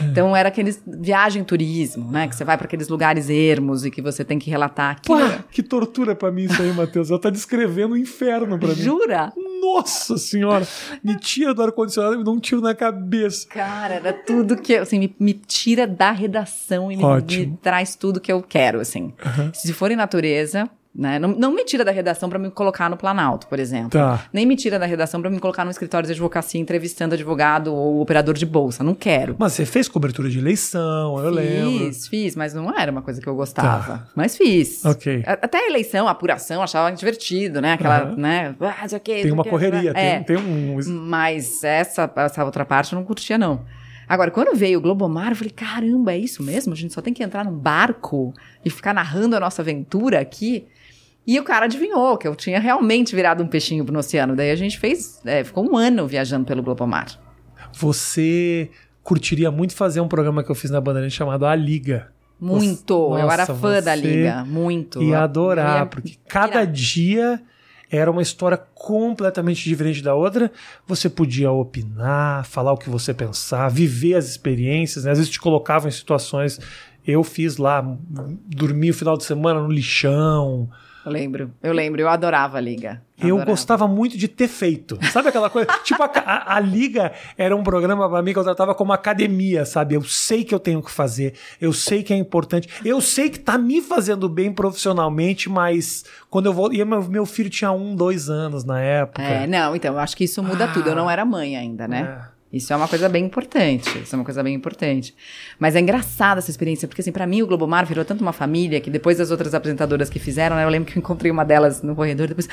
Então era aqueles viagem turismo, né? Que você vai para aqueles lugares ermos e que você tem que relatar aquilo. Pá, que tortura para mim isso aí, Matheus. Ela tá descrevendo o um inferno para mim. Jura? Nossa senhora! Me tira do ar-condicionado e me dá um tiro na cabeça. Cara, era tudo que, assim, me, me tira da redação e me, me, traz tudo que eu quero, assim. Uhum. Se for em natureza, né? Não, não me tira da redação para me colocar no Planalto, por exemplo. Tá. Nem me tira da redação para me colocar no escritório de advocacia entrevistando advogado ou operador de bolsa. Não quero. Mas você fez cobertura de eleição, eu fiz, lembro. Fiz, fiz, mas não era uma coisa que eu gostava. Tá. Mas fiz. Ok. Até a eleição, a apuração, achava divertido, né? Aquela, uhum. né? Ah, tem uma correria, é. tem, tem um. Mas essa, essa outra parte eu não curtia, não. Agora, quando veio o Globomar, eu falei, caramba, é isso mesmo? A gente só tem que entrar num barco e ficar narrando a nossa aventura aqui. E o cara adivinhou que eu tinha realmente virado um peixinho no oceano. Daí a gente fez, é, ficou um ano viajando pelo Globomar. Você curtiria muito fazer um programa que eu fiz na Bandeirantes chamado A Liga. Muito, Nossa, eu era fã da Liga, muito. Ia adorar, porque cada dia era uma história completamente diferente da outra. Você podia opinar, falar o que você pensar, viver as experiências, né? às vezes te colocavam em situações. Eu fiz lá, dormi o final de semana no lixão, eu lembro, eu lembro, eu adorava a Liga. Adorava. Eu gostava muito de ter feito. Sabe aquela coisa? tipo, a, a, a, Liga era um programa para mim que eu tratava como academia, sabe? Eu sei que eu tenho que fazer, eu sei que é importante, eu sei que tá me fazendo bem profissionalmente, mas quando eu vou. E meu, meu filho tinha um, dois anos na época. É, não, então, eu acho que isso muda ah, tudo. Eu não era mãe ainda, né? É. Isso é uma coisa bem importante. Isso é uma coisa bem importante. Mas é engraçada essa experiência, porque assim, para mim o Globomar virou tanto uma família que depois das outras apresentadoras que fizeram, né, eu lembro que eu encontrei uma delas no corredor, depois,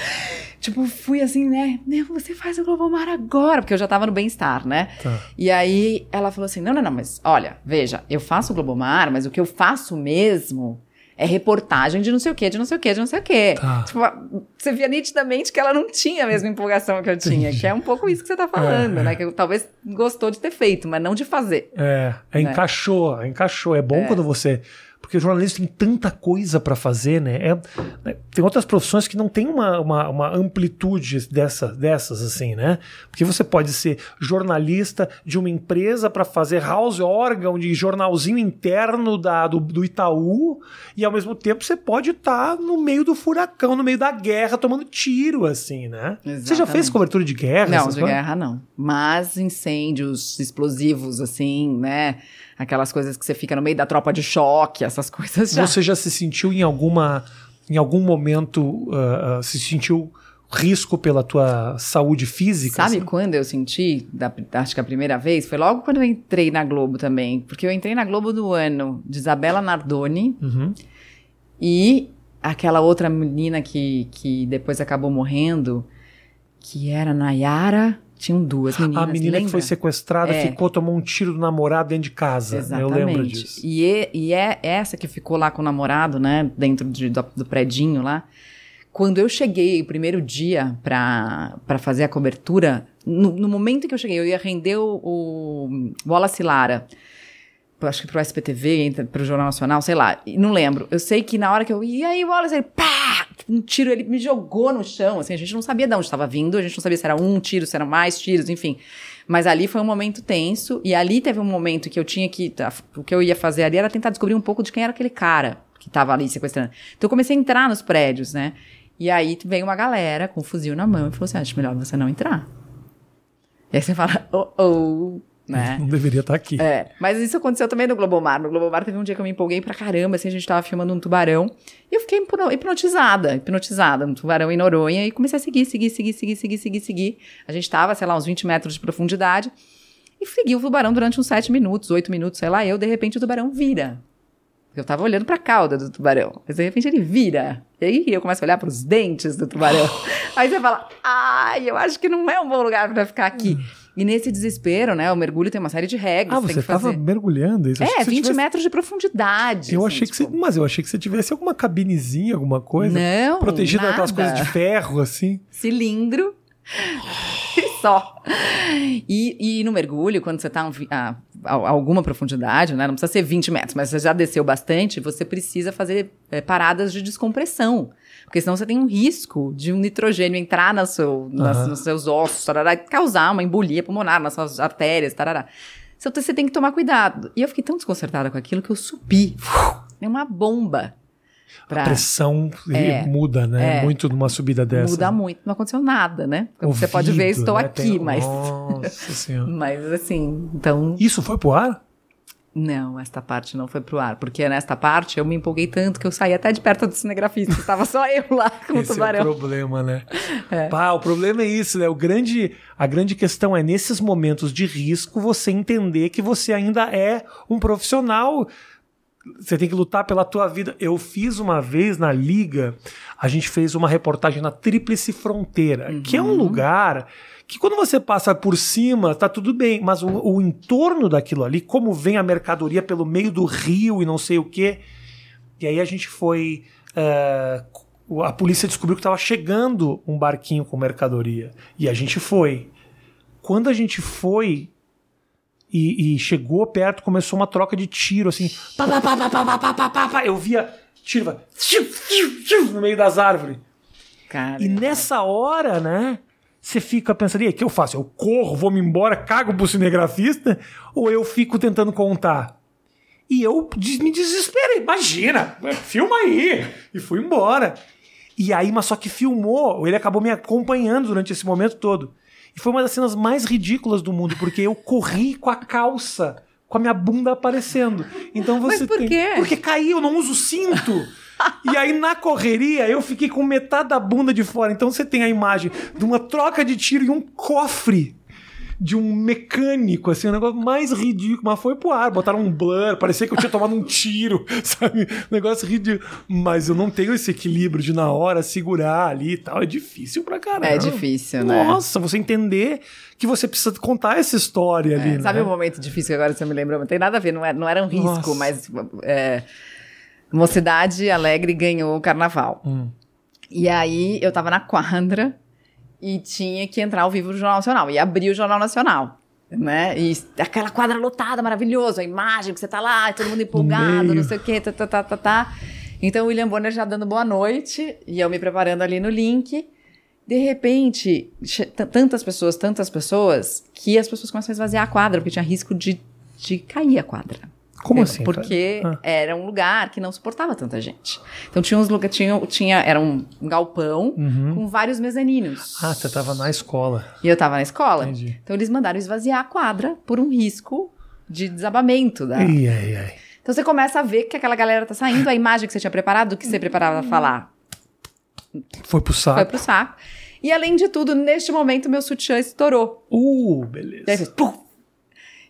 tipo, fui assim, né, você faz o Globomar agora, porque eu já tava no bem-estar, né? Tá. E aí ela falou assim: "Não, não, não, mas olha, veja, eu faço o Globomar, mas o que eu faço mesmo é reportagem de não sei o que, de não sei o que, de não sei o que. Tá. Tipo, você via nitidamente que ela não tinha a mesma empolgação que eu tinha, Entendi. que é um pouco isso que você tá falando, é, né? Que eu, talvez gostou de ter feito, mas não de fazer. É, é né? encaixou, encaixou. É bom é. quando você porque o jornalista tem tanta coisa para fazer, né? É, né? Tem outras profissões que não tem uma, uma, uma, amplitude dessa, dessas, assim, né? Porque você pode ser jornalista de uma empresa para fazer house órgão de jornalzinho interno da, do, do Itaú, e ao mesmo tempo você pode estar tá no meio do furacão, no meio da guerra, tomando tiro, assim, né? Exatamente. Você já fez cobertura de guerra? Não, de guerra não. Mas incêndios explosivos, assim, né? Aquelas coisas que você fica no meio da tropa de choque, essas coisas já. Você já se sentiu em alguma em algum momento uh, uh, se sentiu risco pela tua saúde física? Sabe assim? quando eu senti, da, acho que a primeira vez, foi logo quando eu entrei na Globo também, porque eu entrei na Globo do ano de Isabela Nardoni uhum. e aquela outra menina que, que depois acabou morrendo, que era Nayara tinham duas meninas. A menina lembra? que foi sequestrada é. ficou, tomou um tiro do namorado dentro de casa. Exatamente. Eu lembro disso. E, é, e é essa que ficou lá com o namorado, né? Dentro de, do, do predinho lá. Quando eu cheguei o primeiro dia para fazer a cobertura, no, no, momento que eu cheguei, eu ia render o, o Wallace Lara acho que pro SPTV, pro Jornal Nacional, sei lá, não lembro. Eu sei que na hora que eu e aí, Wallace, ele pá, um tiro, ele me jogou no chão, assim, a gente não sabia de onde estava vindo, a gente não sabia se era um tiro, se eram mais tiros, enfim. Mas ali foi um momento tenso, e ali teve um momento que eu tinha que, tá, o que eu ia fazer ali era tentar descobrir um pouco de quem era aquele cara que estava ali sequestrando. Então eu comecei a entrar nos prédios, né? E aí veio uma galera com um fuzil na mão e falou assim, acho melhor você não entrar. E aí você fala, oh, oh, né? Não deveria estar tá aqui. É, mas isso aconteceu também no Globomar. No Globomar teve um dia que eu me empolguei pra caramba, assim, a gente tava filmando um tubarão. E eu fiquei hipnotizada, hipnotizada, um tubarão em Noronha. E comecei a seguir, seguir, seguir, seguir, seguir, seguir, seguir. A gente tava, sei lá, uns 20 metros de profundidade. E segui o tubarão durante uns 7 minutos, 8 minutos, sei lá. Eu, de repente, o tubarão vira. Eu tava olhando pra cauda do tubarão. Mas de repente ele vira. E aí eu começo a olhar pros dentes do tubarão. aí você fala, ai, eu acho que não é um bom lugar pra ficar aqui. E nesse desespero, né? O mergulho tem uma série de regras. Ah, você estava mergulhando? Isso. É, 20 tivesse... metros de profundidade. Eu assim, achei tipo... que você. Mas eu achei que você tivesse alguma cabinezinha, alguma coisa. Não. Protegida daquelas coisas de ferro, assim. Cilindro. só. E, e, no mergulho, quando você está a, a, alguma profundidade, né? Não precisa ser 20 metros, mas você já desceu bastante, você precisa fazer é, paradas de descompressão. Porque senão você tem um risco de um nitrogênio entrar no seu, nas, uhum. nos seus ossos, tarará, e causar uma embolia pulmonar nas suas artérias, tarará. Então você tem que tomar cuidado. E eu fiquei tão desconcertada com aquilo que eu subi. É uma bomba. Pra... A pressão é, muda, né? É, muito numa subida dessa. Muda muito. Não aconteceu nada, né? Como Ouvido, você pode ver, estou né? aqui, Tem... mas. Nossa senhora. mas assim, então. Isso foi pro ar? Não, esta parte não foi pro ar, porque nesta parte eu me empolguei tanto que eu saí até de perto do cinegrafista, estava só eu lá com Esse o tubarão. É o problema, né? É. Pá, o problema é isso, né? O grande, a grande questão é nesses momentos de risco você entender que você ainda é um profissional. Você tem que lutar pela tua vida. Eu fiz uma vez na liga, a gente fez uma reportagem na Tríplice Fronteira, uhum. que é um uhum. lugar que quando você passa por cima, tá tudo bem, mas o, o entorno daquilo ali, como vem a mercadoria pelo meio do rio e não sei o quê. E aí a gente foi. Uh, a polícia descobriu que estava chegando um barquinho com mercadoria. E a gente foi. Quando a gente foi, e, e, chegou perto, começou uma troca de tiro, assim. Pá, pá, pá, eu via tiro no meio das árvores. Cara, e nessa hora, né? Você fica pensando, e aí, o que eu faço? Eu corro, vou me embora, cago pro cinegrafista? Ou eu fico tentando contar? E eu me desesperei. Imagina, filma aí. E fui embora. E aí, mas só que filmou, ele acabou me acompanhando durante esse momento todo. E foi uma das cenas mais ridículas do mundo, porque eu corri com a calça, com a minha bunda aparecendo. Então você Mas por tem... quê? Porque caiu, eu não uso cinto. e aí, na correria, eu fiquei com metade da bunda de fora. Então você tem a imagem de uma troca de tiro e um cofre de um mecânico, assim, um negócio mais ridículo. Mas foi pro ar, botaram um blur, parecia que eu tinha tomado um tiro, sabe? Um negócio ridículo. Mas eu não tenho esse equilíbrio de na hora segurar ali e tal. É difícil pra caramba. É difícil, né? Nossa, você entender que você precisa contar essa história é, ali, Sabe né? um momento difícil que agora você me lembrou? Não tem nada a ver, não era, não era um risco, Nossa. mas. É, Mocidade Alegre ganhou o carnaval. Hum. E aí eu tava na quadra e tinha que entrar ao vivo no Jornal Nacional. E abrir o Jornal Nacional. Né? E aquela quadra lotada, maravilhoso, a imagem que você tá lá, todo mundo empolgado, não sei o quê, tá, tá, tá, tá, tá. Então o William Bonner já dando boa noite e eu me preparando ali no link. De repente, tantas pessoas, tantas pessoas, que as pessoas começam a esvaziar a quadra, porque tinha risco de, de cair a quadra. Como É, assim? Porque Ah. era um lugar que não suportava tanta gente. Então tinha uns lugares, tinha, tinha, era um galpão com vários mezaninos. Uhum. Ah, você tava na escola. E eu tava na escola. Entendi. Então eles mandaram esvaziar a quadra por um risco de desabamento. Da... Ai, ai, ai. Então você começa a ver que aquela galera tá saindo, a imagem que você tinha preparado, o que você preparava pra falar, Foi pro saco. foi pro saco. E além de tudo, neste momento, meu sutiã estourou. Uh, beleza. fez pum!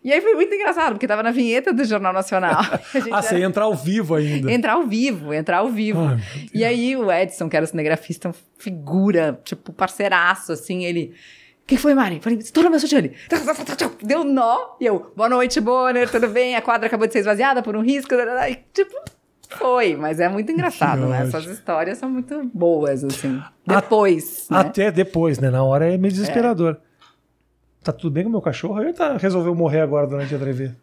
E aí foi muito engraçado, porque tava na vinheta do Jornal Nacional. A Ah, você era- ia entrar ao vivo ainda. Entrar ao vivo, entrar ao vivo. Ai, e aí o Edson, que era o cinegrafista, figura, tipo, parceiraço, assim, ele... O que foi, Mari? Falei, estoura meu sutiã ali. Deu nó. E eu, boa noite, Bonner, tudo bem? A quadra acabou de ser esvaziada por um risco. E, tipo, foi. Mas é muito engraçado, Que né? ótimo. Essas histórias são muito boas, assim. Depois, né? Até depois, né? Na hora é meio desesperador. Tá tudo bem com o meu cachorro? Ele tá, resolveu morrer agora durante a entrevista.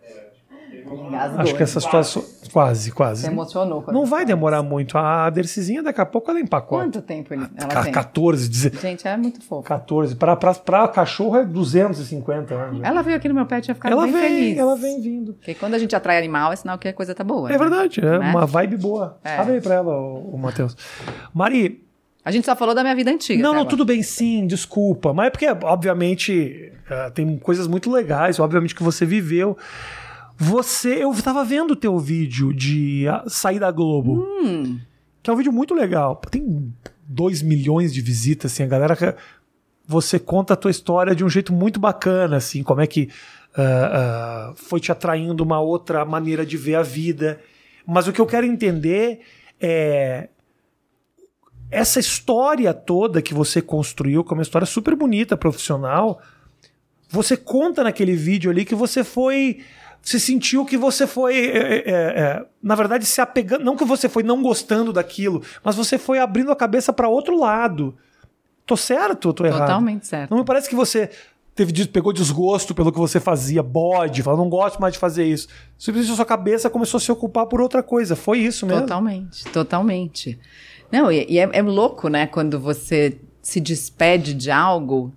Engasgou. Acho que essa situação. Quase, quase. Se emocionou. Não vai demorar muito. A Dercizinha, daqui a pouco ela empacota. Quanto tempo ele, ela Ca- tem? 14, 16. Gente, é muito fofo. 14. Pra, pra, pra cachorro é 250 anos. Ela veio aqui no meu pet e ia ficar Ela bem vem, feliz. ela vem vindo. Porque quando a gente atrai animal, é sinal que a coisa tá boa. É né? verdade, é Né? uma vibe boa. É. Abre aí pra ela, o, Matheus. Mari, A gente só falou da minha vida antiga. não, não, tudo bem sim, desculpa. Mas é porque, obviamente, eh, tem coisas muito legais, obviamente, que você viveu. Você, eu tava vendo o teu vídeo de ah, sair da Globo, Hum, que é um vídeo muito legal. Tem 2 milhões de visitas, assim, a galera. Você conta a tua história de um jeito muito bacana, assim, como é que ah, ah, foi te atraindo uma outra maneira de ver a vida. Mas o que eu quero entender é essa história toda que você construiu, que é uma história super bonita, profissional, você conta naquele vídeo ali que você foi. Você sentiu que você foi, é, é, é, na verdade, se apegando. Não que você foi não gostando daquilo, mas você foi abrindo a cabeça para outro lado. Tô certo ou tô errado? totalmente certo. Não me parece que você teve, pegou desgosto pelo que você fazia, bode, falou, não gosto mais de fazer isso. Simplesmente a sua cabeça começou a se ocupar por outra coisa. Foi isso mesmo? Totalmente, totalmente. Não, e, e é, é louco, né, quando você se despede de algo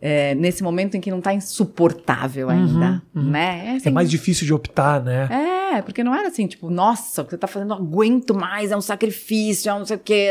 é, nesse momento em que não tá insuportável ainda, né? É assim, mais difícil de optar, né? É, porque não era assim, tipo, nossa, o que você tá fazendo, não aguento mais, é um sacrifício, é um não sei o quê.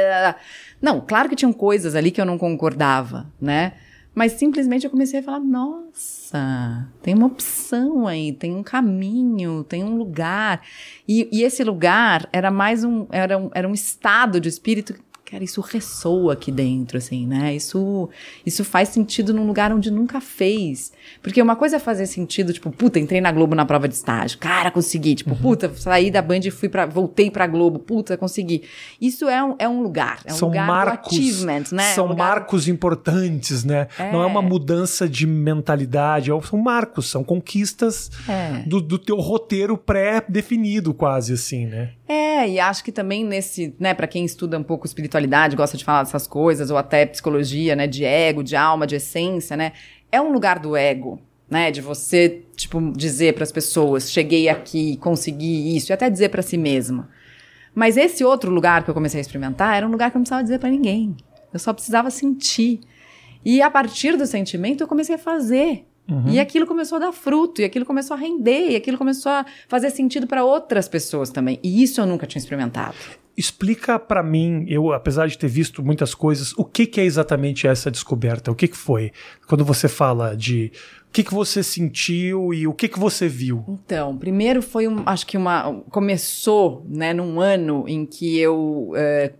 Não, claro que tinham coisas ali que eu não concordava, né? Mas simplesmente eu comecei a falar, nossa, tem uma opção aí, tem um caminho, tem um lugar. E, e esse lugar era mais um, era um, era um estado de espírito Cara, isso ressoa aqui dentro, assim, né? Isso, isso faz sentido num lugar onde nunca fez. Porque uma coisa é fazer sentido, tipo, puta, entrei na Globo na prova de estágio. Cara, consegui. Tipo, Uhum. puta, saí da Band e fui para voltei pra Globo. Puta, consegui. Isso é um, é um lugar. É um são lugar marcos, né? São É um lugar- marcos importantes, né? É. Não é uma mudança de mentalidade, é- são marcos, são conquistas É. do, do teu roteiro pré-definido, quase assim, né? É, e acho que também nesse, né, para quem estuda um pouco espiritualidade, gosta de falar dessas coisas, ou até psicologia, né, de ego, de alma, de essência, né, é um lugar do ego, né, de você, tipo, dizer para as pessoas, cheguei aqui, consegui isso, e até dizer para si mesma. Mas esse outro lugar que eu comecei a experimentar era um lugar que eu não precisava dizer para ninguém. Eu só precisava sentir. E a partir do sentimento eu comecei a fazer. Uhum. E aquilo começou a dar fruto, e aquilo começou a render, e aquilo começou a fazer sentido para outras pessoas também. E isso eu nunca tinha experimentado. Explica para mim, eu apesar de ter visto muitas coisas, o que, que é exatamente essa descoberta? O que, que foi? Quando você fala de o que, que você sentiu e o que, que você viu? Então, primeiro foi um, acho que uma começou, né, num ano em que eu uh,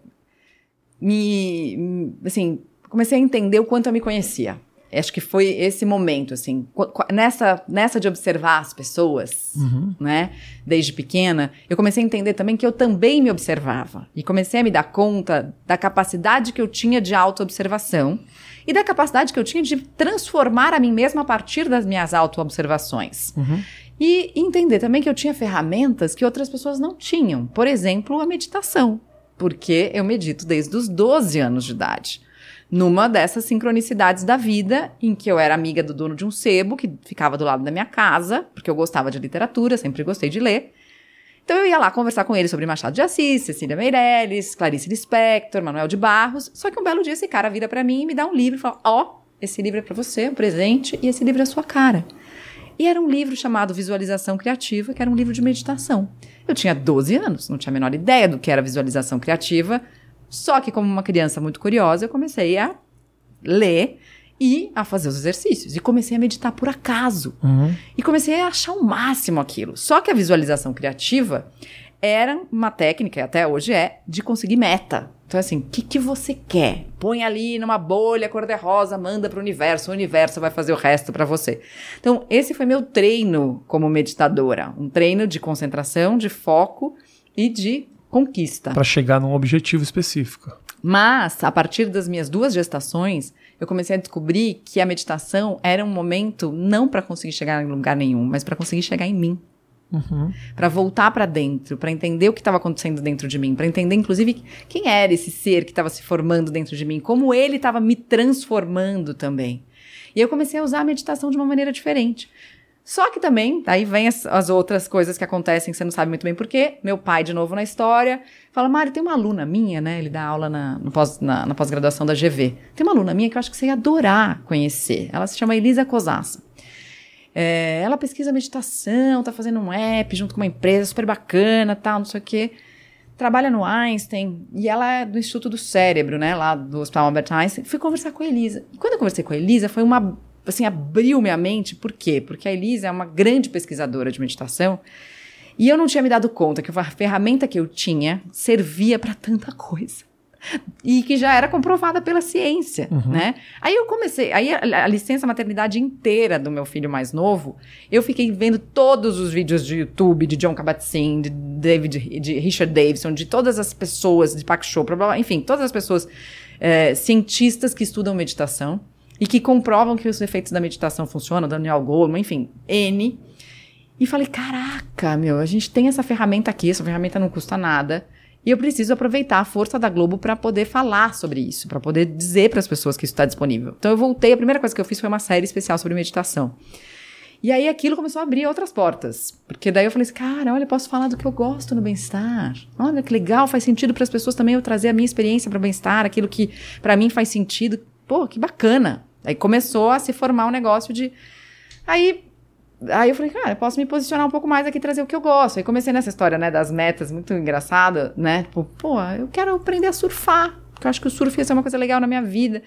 me, assim, comecei a entender o quanto eu me conhecia. Acho que foi esse momento, assim, nessa, nessa de observar as pessoas, uhum. né, desde pequena, eu comecei a entender também que eu também me observava. E comecei a me dar conta da capacidade que eu tinha de autoobservação e da capacidade que eu tinha de transformar a mim mesma a partir das minhas autoobservações. Uhum. E entender também que eu tinha ferramentas que outras pessoas não tinham. Por exemplo, a meditação. Porque eu medito desde os 12 anos de idade numa dessas sincronicidades da vida, em que eu era amiga do dono de um sebo, que ficava do lado da minha casa, porque eu gostava de literatura, sempre gostei de ler. Então eu ia lá conversar com ele sobre Machado de Assis, Cecília Meirelles, Clarice Lispector, Manuel de Barros. Só que um belo dia esse cara vira para mim e me dá um livro e fala: Ó, oh, esse livro é para você, um presente, e esse livro é a sua cara. E era um livro chamado Visualização Criativa, que era um livro de meditação. Eu tinha 12 anos, não tinha a menor ideia do que era visualização criativa, só que, como uma criança muito curiosa, eu comecei a ler e a fazer os exercícios. E comecei a meditar por acaso. Uhum. E comecei a achar o máximo aquilo. Só que a visualização criativa era uma técnica, e até hoje é, de conseguir meta. Então, assim, o que, que você quer? Põe ali numa bolha cor-de-rosa, manda para o universo, o universo vai fazer o resto para você. Então, esse foi meu treino como meditadora. Um treino de concentração, de foco e de conquista. Para chegar num objetivo específico. Mas, a partir das minhas duas gestações, eu comecei a descobrir que a meditação era um momento não para conseguir chegar em lugar nenhum, mas para conseguir chegar em mim. Uhum. Para voltar para dentro, para entender o que estava acontecendo dentro de mim, para entender, inclusive, quem era esse ser que estava se formando dentro de mim, como ele estava me transformando também. E eu comecei a usar a meditação de uma maneira diferente. Só que também, aí vem as, as, outras coisas que acontecem que você não sabe muito bem por quê. Meu pai, de novo na história, fala: Mário, tem uma aluna minha, né? Ele dá aula na, pós, na, na pós-graduação da GV. Tem uma aluna minha que eu acho que você ia adorar conhecer. Ela se chama Elisa Cosassa. É, ela pesquisa meditação, tá fazendo um app junto com uma empresa super bacana, tal, não sei o quê. Trabalha no Einstein e ela é do Instituto do Cérebro, né? Lá do Hospital Albert Einstein. Fui conversar com a Elisa. E quando eu conversei com a Elisa, foi uma assim, abriu minha mente. Por quê? Porque a Elisa é uma grande pesquisadora de meditação e eu não tinha me dado conta que a ferramenta que eu tinha servia para tanta coisa. E que já era comprovada pela ciência, uhum. né? Aí eu comecei, aí a, a, licença maternidade inteira do meu filho mais novo, eu fiquei vendo todos os vídeos de YouTube de John Kabat-Zinn, de David, de Richard Davidson, de todas as pessoas, de Pak Chopra, enfim, todas as pessoas é, cientistas que estudam meditação e que comprovam que os efeitos da meditação funcionam, Daniel Goleman, enfim, N. E falei, caraca, meu, a gente tem essa ferramenta aqui, essa ferramenta não custa nada. E eu preciso aproveitar a força da Globo para poder falar sobre isso, para poder dizer para as pessoas que isso está disponível. Então eu voltei, a primeira coisa que eu fiz foi uma série especial sobre meditação. E aí aquilo começou a abrir outras portas. Porque daí eu falei assim, cara, olha, eu posso falar do que eu gosto no bem-estar. Olha que legal, faz sentido para as pessoas também eu trazer a minha experiência para o bem-estar, aquilo que para mim faz sentido. Pô, que bacana. Aí começou a se formar um negócio de. Aí Aí eu falei, cara, eu posso me posicionar um pouco mais aqui trazer o que eu gosto. Aí comecei nessa história, né, das metas, muito engraçada, né? Tipo, pô, eu quero aprender a surfar, porque eu acho que o surf ia ser uma coisa legal na minha vida.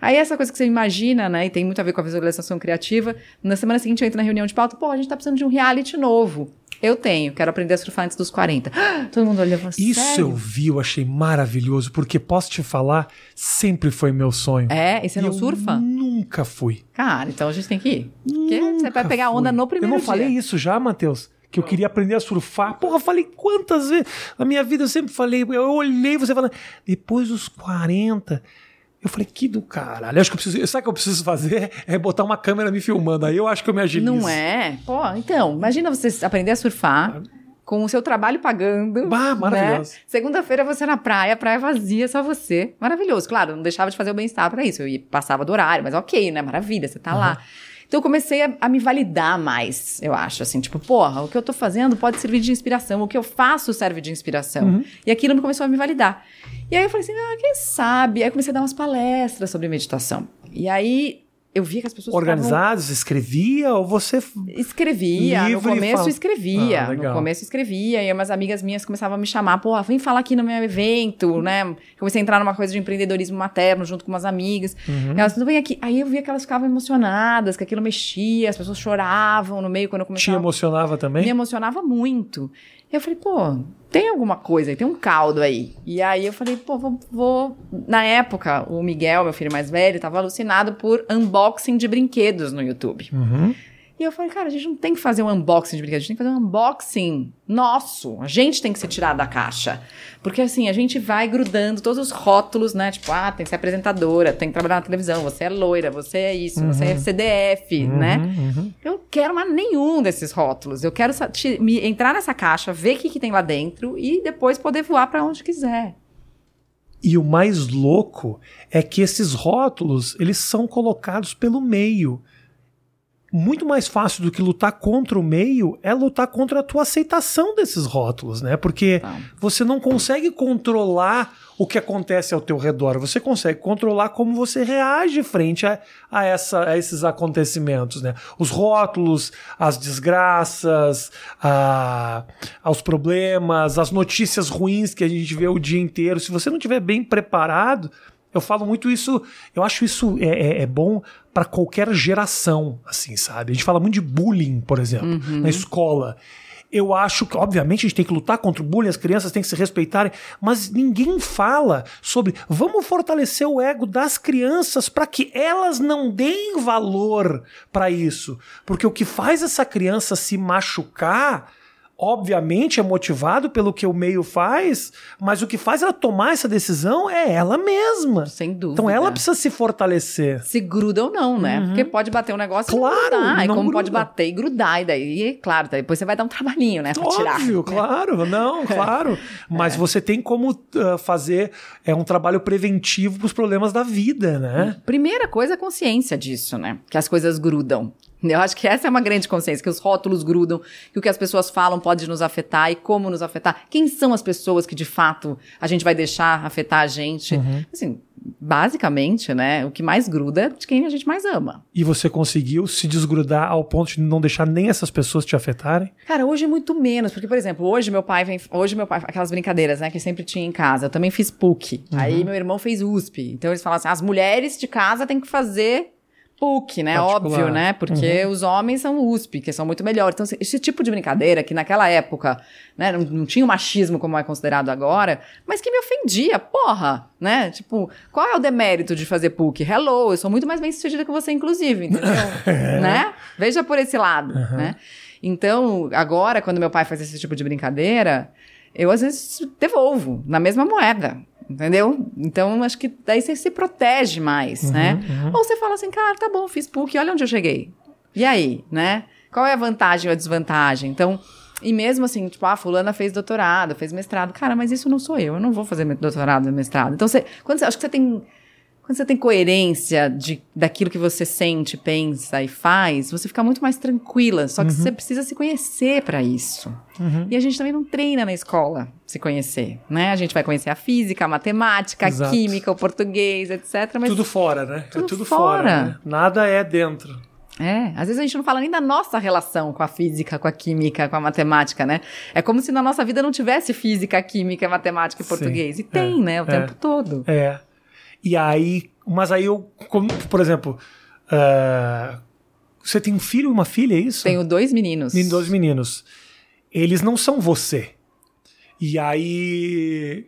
Aí essa coisa que você imagina, né, e tem muito a ver com a visualização criativa, na semana seguinte eu entro na reunião de pauta, pô, a gente tá precisando de um reality novo. Eu tenho, quero aprender a surfar antes dos 40. Todo mundo olhou e Isso Sério? eu vi, eu achei maravilhoso, porque posso te falar, sempre foi meu sonho. É? E você não surfa? Nunca fui. Cara, então a gente tem que ir. Porque você vai pegar onda no primeiro dia. Eu não dia. falei isso já, Matheus? que eu queria aprender a surfar. Porra, falei quantas vezes? Na minha vida eu sempre falei, eu olhei você falando, depois dos 40, eu falei, que do caralho. Acho que eu preciso. Sabe o que eu preciso fazer? É botar uma câmera me filmando. Aí eu acho que eu me agilizo. Não é? Pô, então, imagina você aprender a surfar. Com o seu trabalho pagando. Bah, maravilhoso. Né? Segunda-feira você na praia, praia vazia, só você. Maravilhoso. Claro, não deixava de fazer o bem-estar para isso. Eu passava do horário, mas ok, né? Maravilha, você tá uhum. lá. Então eu comecei a, a, me validar mais, eu acho, assim, tipo, porra, o que eu tô fazendo pode servir de inspiração, o que eu faço serve de inspiração. Uhum. E aquilo começou a me validar. E aí eu falei assim, ah, quem sabe? Aí comecei a dar umas palestras sobre meditação. E aí eu via que as pessoas organizados ficavam... escrevia? Ou você escrevia. No começo fala... escrevia. Ah, no começo escrevia. E umas amigas minhas começavam a me chamar pô vem falar aqui no meu evento né? Comecei a entrar numa coisa de empreendedorismo materno junto com umas amigas. Uhum. elas tudo bem aqui? Aí eu via que elas ficavam emocionadas que aquilo mexia as pessoas choravam no meio quando eu começava te emocionava também? Me emocionava muito eu falei, pô, tem alguma coisa aí, tem um caldo aí. E aí eu falei, pô, vou, vou, Na época, o Miguel, meu filho mais velho, tava alucinado por unboxing de brinquedos no YouTube. Uhum. E eu falei, cara, a gente não tem que fazer um unboxing de brinquedo, a gente tem que fazer um unboxing nosso. A gente tem que ser tirado da caixa. Porque assim, a gente vai grudando todos os rótulos, né? Tipo, ah, tem que ser apresentadora, tem que trabalhar na televisão, você é loira, você é isso, uhum. você é CDF, uhum, né? Uhum. Eu não quero mais nenhum desses rótulos. Eu quero me, entrar nessa caixa, ver o que, que tem lá dentro e depois poder voar para onde quiser. E o mais louco é que esses rótulos, eles são colocados pelo meio muito mais fácil do que lutar contra o meio é lutar contra a tua aceitação desses rótulos, né? Porque tá. você não consegue controlar o que acontece ao teu redor, você consegue controlar como você reage frente a, a, essa, a esses acontecimentos, né? Os rótulos, as desgraças, a, aos problemas, as notícias ruins que a gente vê o dia inteiro. Se você não estiver bem preparado, eu falo muito isso, eu acho isso é, é, é bom para qualquer geração, assim, sabe? A gente fala muito de bullying, por exemplo, uhum. na escola. Eu acho que, obviamente, a gente tem que lutar contra o bullying, as crianças têm que se respeitarem, mas ninguém fala sobre vamos fortalecer o ego das crianças para que elas não deem valor para isso. Porque o que faz essa criança se machucar obviamente é motivado pelo que o meio faz, mas o que faz ela tomar essa decisão é ela mesma. Sem dúvida. Então ela precisa se fortalecer. Se gruda ou não, né? Uhum. Porque pode bater um negócio claro, e grudar. E como gruda. pode bater e grudar. E daí, claro, depois você vai dar um trabalhinho, né? Pra Óbvio, tirar. Óbvio, claro. Não, claro. Mas é. você tem como uh, fazer é um trabalho preventivo para os problemas da vida, né? Primeira coisa é consciência disso, né? Que as coisas grudam. Eu acho que essa é uma grande consciência, que os rótulos grudam, que o que as pessoas falam pode nos afetar e como nos afetar. Quem são as pessoas que de fato a gente vai deixar afetar a gente? Uhum. Assim, basicamente, né, o que mais gruda é de quem a gente mais ama. E você conseguiu se desgrudar ao ponto de não deixar nem essas pessoas te afetarem? Cara, hoje muito menos, porque por exemplo, hoje meu pai vem, hoje meu pai, aquelas brincadeiras, né, que sempre tinha em casa. Eu também fiz PUC. Uhum. Aí meu irmão fez USP. Então eles falam assim: "As mulheres de casa têm que fazer PUC, né? Particular. Óbvio, né? Porque uhum. os homens são USP, que são muito melhores. Então, esse tipo de brincadeira, que naquela época né, não, não, tinha o machismo como é considerado agora, mas que me ofendia, porra, né? Tipo, qual é o demérito de fazer PUC? Hello, eu sou muito mais bem sucedida que você, inclusive, entendeu? né? Veja por esse lado, uhum. né? Então, agora, quando meu pai faz esse tipo de brincadeira, eu às vezes devolvo na mesma moeda. Entendeu? Então, acho que daí você se protege mais, uhum, né? Uhum. Ou você fala assim, cara, tá bom, fiz PUC, olha onde eu cheguei. E aí, né? Qual é a vantagem ou a desvantagem? Então, e mesmo assim, tipo, ah, fulana fez doutorado, fez mestrado. Cara, mas isso não sou eu, eu não vou fazer doutorado mestrado. Então, você, quando você, acho que você tem quando você tem coerência de, daquilo que você sente, pensa e faz, você fica muito mais tranquila. Só que uhum. você precisa se conhecer para isso. Uhum. E a gente também não treina na escola se conhecer, né? A gente vai conhecer a física, a matemática, Exato. a química, o português, etc. Mas tudo fora, né? Tudo, é tudo fora. fora né? Nada é dentro. É, às vezes a gente não fala nem da nossa relação com a física, com a química, com a matemática, né? É como se na nossa vida não tivesse física, química, matemática e Sim, português. E tem, é, né? O é, tempo todo. É. E aí, mas aí eu, como, por exemplo, uh, você tem um filho e uma filha, é isso? Tenho dois meninos. Dois meninos. Eles não são você. E aí,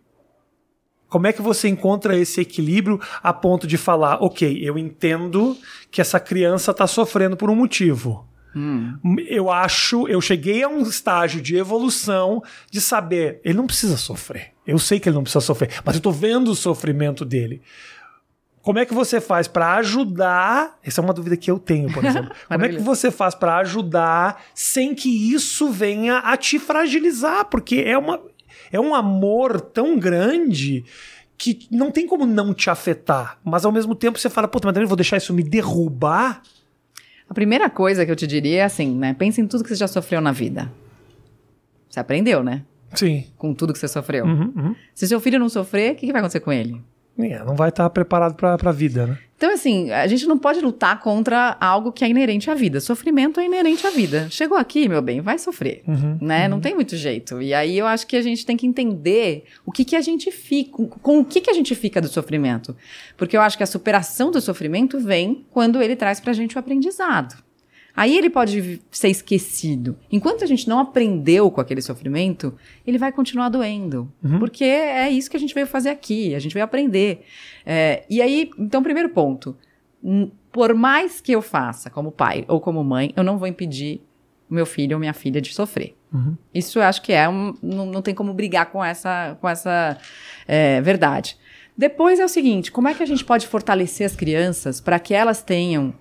como é que você encontra esse equilíbrio a ponto de falar, ok, eu entendo que essa criança está sofrendo por um motivo. Hum. Eu acho, eu cheguei a um estágio de evolução de saber, ele não precisa sofrer. Eu sei que ele não precisa sofrer, mas eu tô vendo o sofrimento dele. Como é que você faz para ajudar? Essa é uma dúvida que eu tenho, por exemplo. Como é que você faz para ajudar sem que isso venha a te fragilizar? Porque é, uma, é um amor tão grande que não tem como não te afetar. Mas ao mesmo tempo você fala, puta, mas eu vou deixar isso me derrubar? A primeira coisa que eu te diria é assim, né? Pense em tudo que você já sofreu na vida. Você aprendeu, né? Sim. Com tudo que você sofreu. Uhum, uhum. Se seu filho não sofrer, o que, que vai acontecer com ele? É, não vai estar preparado para a vida, né? Então, assim, a gente não pode lutar contra algo que é inerente à vida. Sofrimento é inerente à vida. Chegou aqui, meu bem, vai sofrer, uhum, né? Uhum. Não tem muito jeito. E aí eu acho que a gente tem que entender o que que a gente fica, com o que que a gente fica do sofrimento. Porque eu acho que a superação do sofrimento vem quando ele traz pra gente o aprendizado. Aí ele pode ser esquecido. Enquanto a gente não aprendeu com aquele sofrimento, ele vai continuar doendo. Uhum. Porque é isso que a gente veio fazer aqui, a gente veio aprender. É, e aí, então, primeiro ponto. Por mais que eu faça como pai ou como mãe, eu não vou impedir meu filho ou minha filha de sofrer. Uhum. Isso eu acho que é um. Não, não tem como brigar com essa, com essa é, verdade. Depois é o seguinte: como é que a gente pode fortalecer as crianças para que elas tenham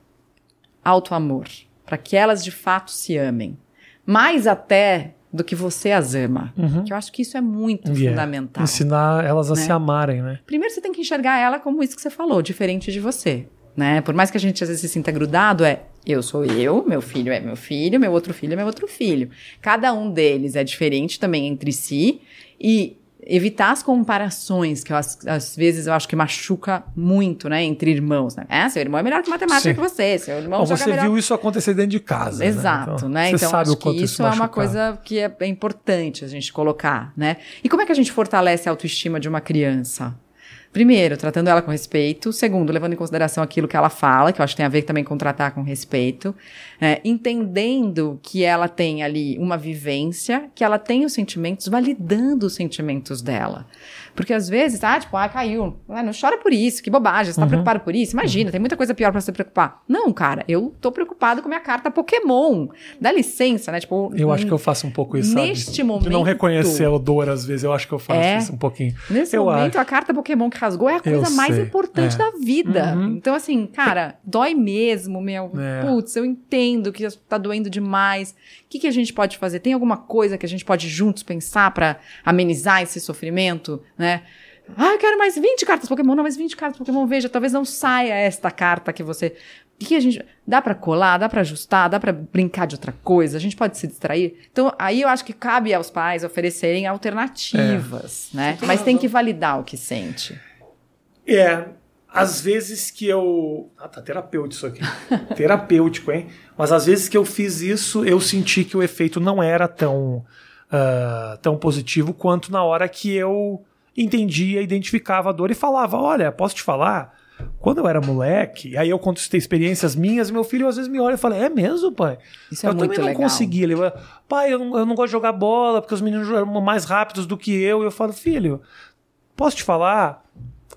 auto-amor? Para que elas de fato se amem? Mais até do que você as ama. Uhum. Que eu acho que isso é muito Yeah. fundamental. Ensinar elas a Né? se amarem, né? Primeiro você tem que enxergar ela como isso que você falou, diferente de você. Né? Por mais que a gente às vezes se sinta grudado, é eu sou eu, meu filho é meu filho, meu outro filho é meu outro filho. Cada um deles é diferente também entre si e evitar as comparações, que eu, às, às vezes eu acho que machuca muito, né, entre irmãos, né? É, seu irmão é melhor que matemática Sim. que você, seu irmão Bom, você melhor viu isso acontecer dentro de casa. né? Exato, né? Então, sabe acho o quanto que isso é uma coisa que é, é importante a gente colocar, né? E como é que a gente fortalece a autoestima de uma criança? Primeiro, tratando ela com respeito. Segundo, levando em consideração aquilo que ela fala, que eu acho que tem a ver também com tratar com respeito. É, entendendo que ela tem ali uma vivência, que ela tem os sentimentos, validando os sentimentos dela. Porque às vezes, ah, tipo, ah, caiu. Ah, não chora por isso, que bobagem, você tá Uhum. preocupado por isso? Imagina, tem muita coisa pior pra se preocupar. Não, cara, eu tô preocupado com minha carta Pokémon. Dá licença, né? Tipo, Eu acho que eu faço um pouco isso, sabe? Neste De não momento- reconhecer a dor, às vezes. Eu acho que eu faço É. isso um pouquinho. Nesse Eu momento, acho. a carta Pokémon que rasgou é a coisa Eu mais sei, importante é. da vida. Uhum. Então, assim, cara, dói mesmo, meu. É. Putz, eu entendo que tá doendo demais. O que, que a gente pode fazer? Tem alguma coisa que a gente pode juntos pensar pra amenizar esse sofrimento, né? Ah, eu quero mais 20 cartas Pokémon. Não, mais 20 cartas Pokémon. Veja, talvez não saia esta carta que você. O que, a gente. Dá pra colar, dá pra ajustar, dá pra brincar de outra coisa, a gente pode se distrair. Então, aí eu acho que cabe aos pais oferecerem alternativas, né? Mas tem que validar o que sente. É, às vezes que eu. Ah, tá terapêutico isso aqui. terapêutico, hein? Mas às vezes que eu fiz isso, eu senti que o efeito não era tão, ah, tão positivo quanto na hora que eu entendia, identificava a dor e falava: Olha, posso te falar? Quando eu era moleque, aí eu contei experiências minhas, meu filho às vezes me olha e fala: É mesmo, pai? Isso é eu muito também não legal. conseguia. Ele fala, pai, eu não, eu não gosto de jogar bola porque os meninos eram mais rápidos do que eu. E eu falo: Filho, posso te falar?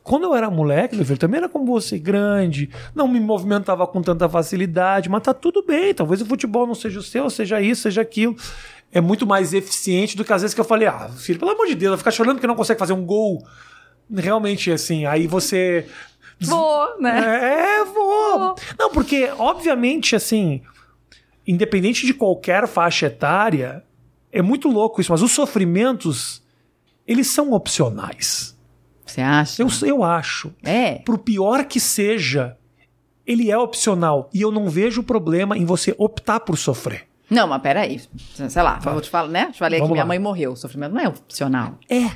Quando eu era moleque, meu filho, também era como você, grande, não me movimentava com tanta facilidade, mas tá tudo bem. Talvez o futebol não seja o seu, seja isso, seja aquilo. É muito mais eficiente do que às vezes que eu falei, ah, filho, pelo amor de Deus, vai ficar chorando porque não consegue fazer um gol. Realmente, assim, aí você. Vou, né? É, vou. Vou. Não, porque, obviamente, assim, independente de qualquer faixa etária, é muito louco isso, mas os sofrimentos, eles são opcionais. Você acha? Eu, eu acho. É. Por pior que seja, ele é opcional. E eu não vejo problema em você optar por sofrer. Não, mas peraí. Sei lá, Fala. vou te falar, né? Te falei Vamos que minha mãe morreu. O sofrimento não é opcional. É.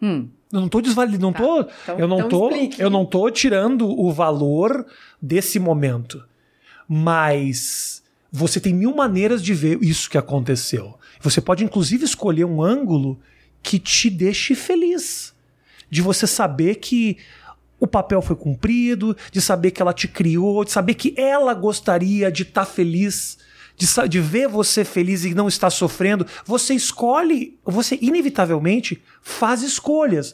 Hum. Eu não tô desvalidando, não tô, então- eu não então tô, explique. eu não tô tirando o valor desse momento. Mas você tem mil maneiras de ver isso que aconteceu. Você pode inclusive escolher um ângulo que te deixe feliz. De você saber que o papel foi cumprido, de saber que ela te criou, de saber que ela gostaria de estar feliz, de, de ver você feliz e não estar sofrendo. Você escolhe, você inevitavelmente faz escolhas.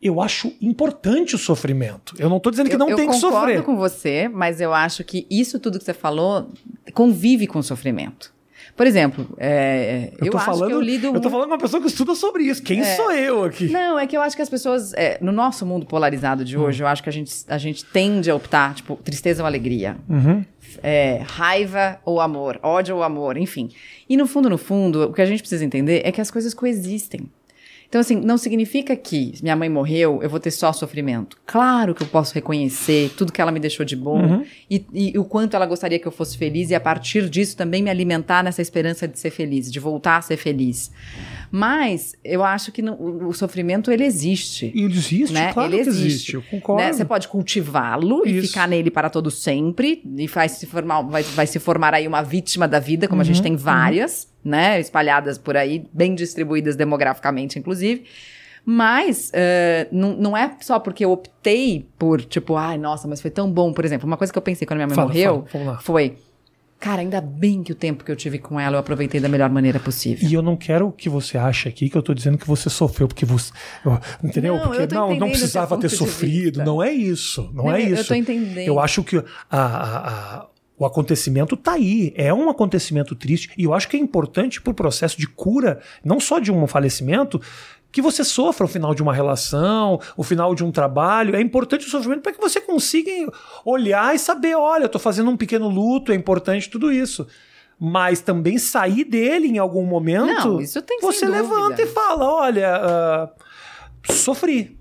Eu acho importante o sofrimento. Eu não estou dizendo que Eu- não eu tem que concordo sofrer. com você, mas eu acho que isso tudo que você falou convive com o sofrimento. Por exemplo, é, eu, Eu, falando, que eu lido eu tô falando com uma pessoa que estuda sobre isso. Quem sou eu aqui? Não, é que eu acho que as pessoas, é, no nosso mundo polarizado Hum. de hoje, eu acho que a gente, a gente tende a optar, tipo, tristeza ou alegria. Uhum. É, raiva ou amor, ódio ou amor, enfim. E no fundo, no fundo, o que a gente precisa entender é que as coisas coexistem. Então, assim, não significa que minha mãe morreu, eu vou ter só sofrimento. Claro que eu posso reconhecer tudo que ela me deixou de bom uhum. e, e, o quanto ela gostaria que eu fosse feliz e a partir disso também me alimentar nessa esperança de ser feliz, de voltar a ser feliz. Mas eu acho que no, o, o, sofrimento ele existe. Ele existe, né? claro ele que existe. existe. Eu concordo. Né? Você pode cultivá-lo e ficar nele para todo sempre e vai se formar, vai, vai se formar aí uma vítima da vida, como uhum, a gente uhum, tem uhum. várias. Uhum né? Espalhadas por aí, bem distribuídas demograficamente, inclusive. Mas uh, não, não é só porque eu optei por, tipo, ai, nossa, mas foi tão bom. Por exemplo, uma coisa que eu pensei quando minha mãe fala, morreu fala, foi. Cara, ainda bem que o tempo que eu tive com ela eu aproveitei da melhor maneira possível. E eu não quero que você ache aqui que eu tô dizendo que você sofreu, porque você. entendeu? Não, porque não, não precisava ter sofrido. Não é isso. Não, não é isso. Eu tô entendendo. Eu acho que a, a, a o acontecimento está aí, é um acontecimento triste e eu acho que é importante para o processo de cura, não só de um falecimento, que você sofra o final de uma relação, o final de um trabalho. É importante o sofrimento para que você consiga olhar e saber: olha, eu estou fazendo um pequeno luto, é importante tudo isso. Mas também sair dele em algum momento. Não, isso tem Você levanta e fala: olha, uh, sofri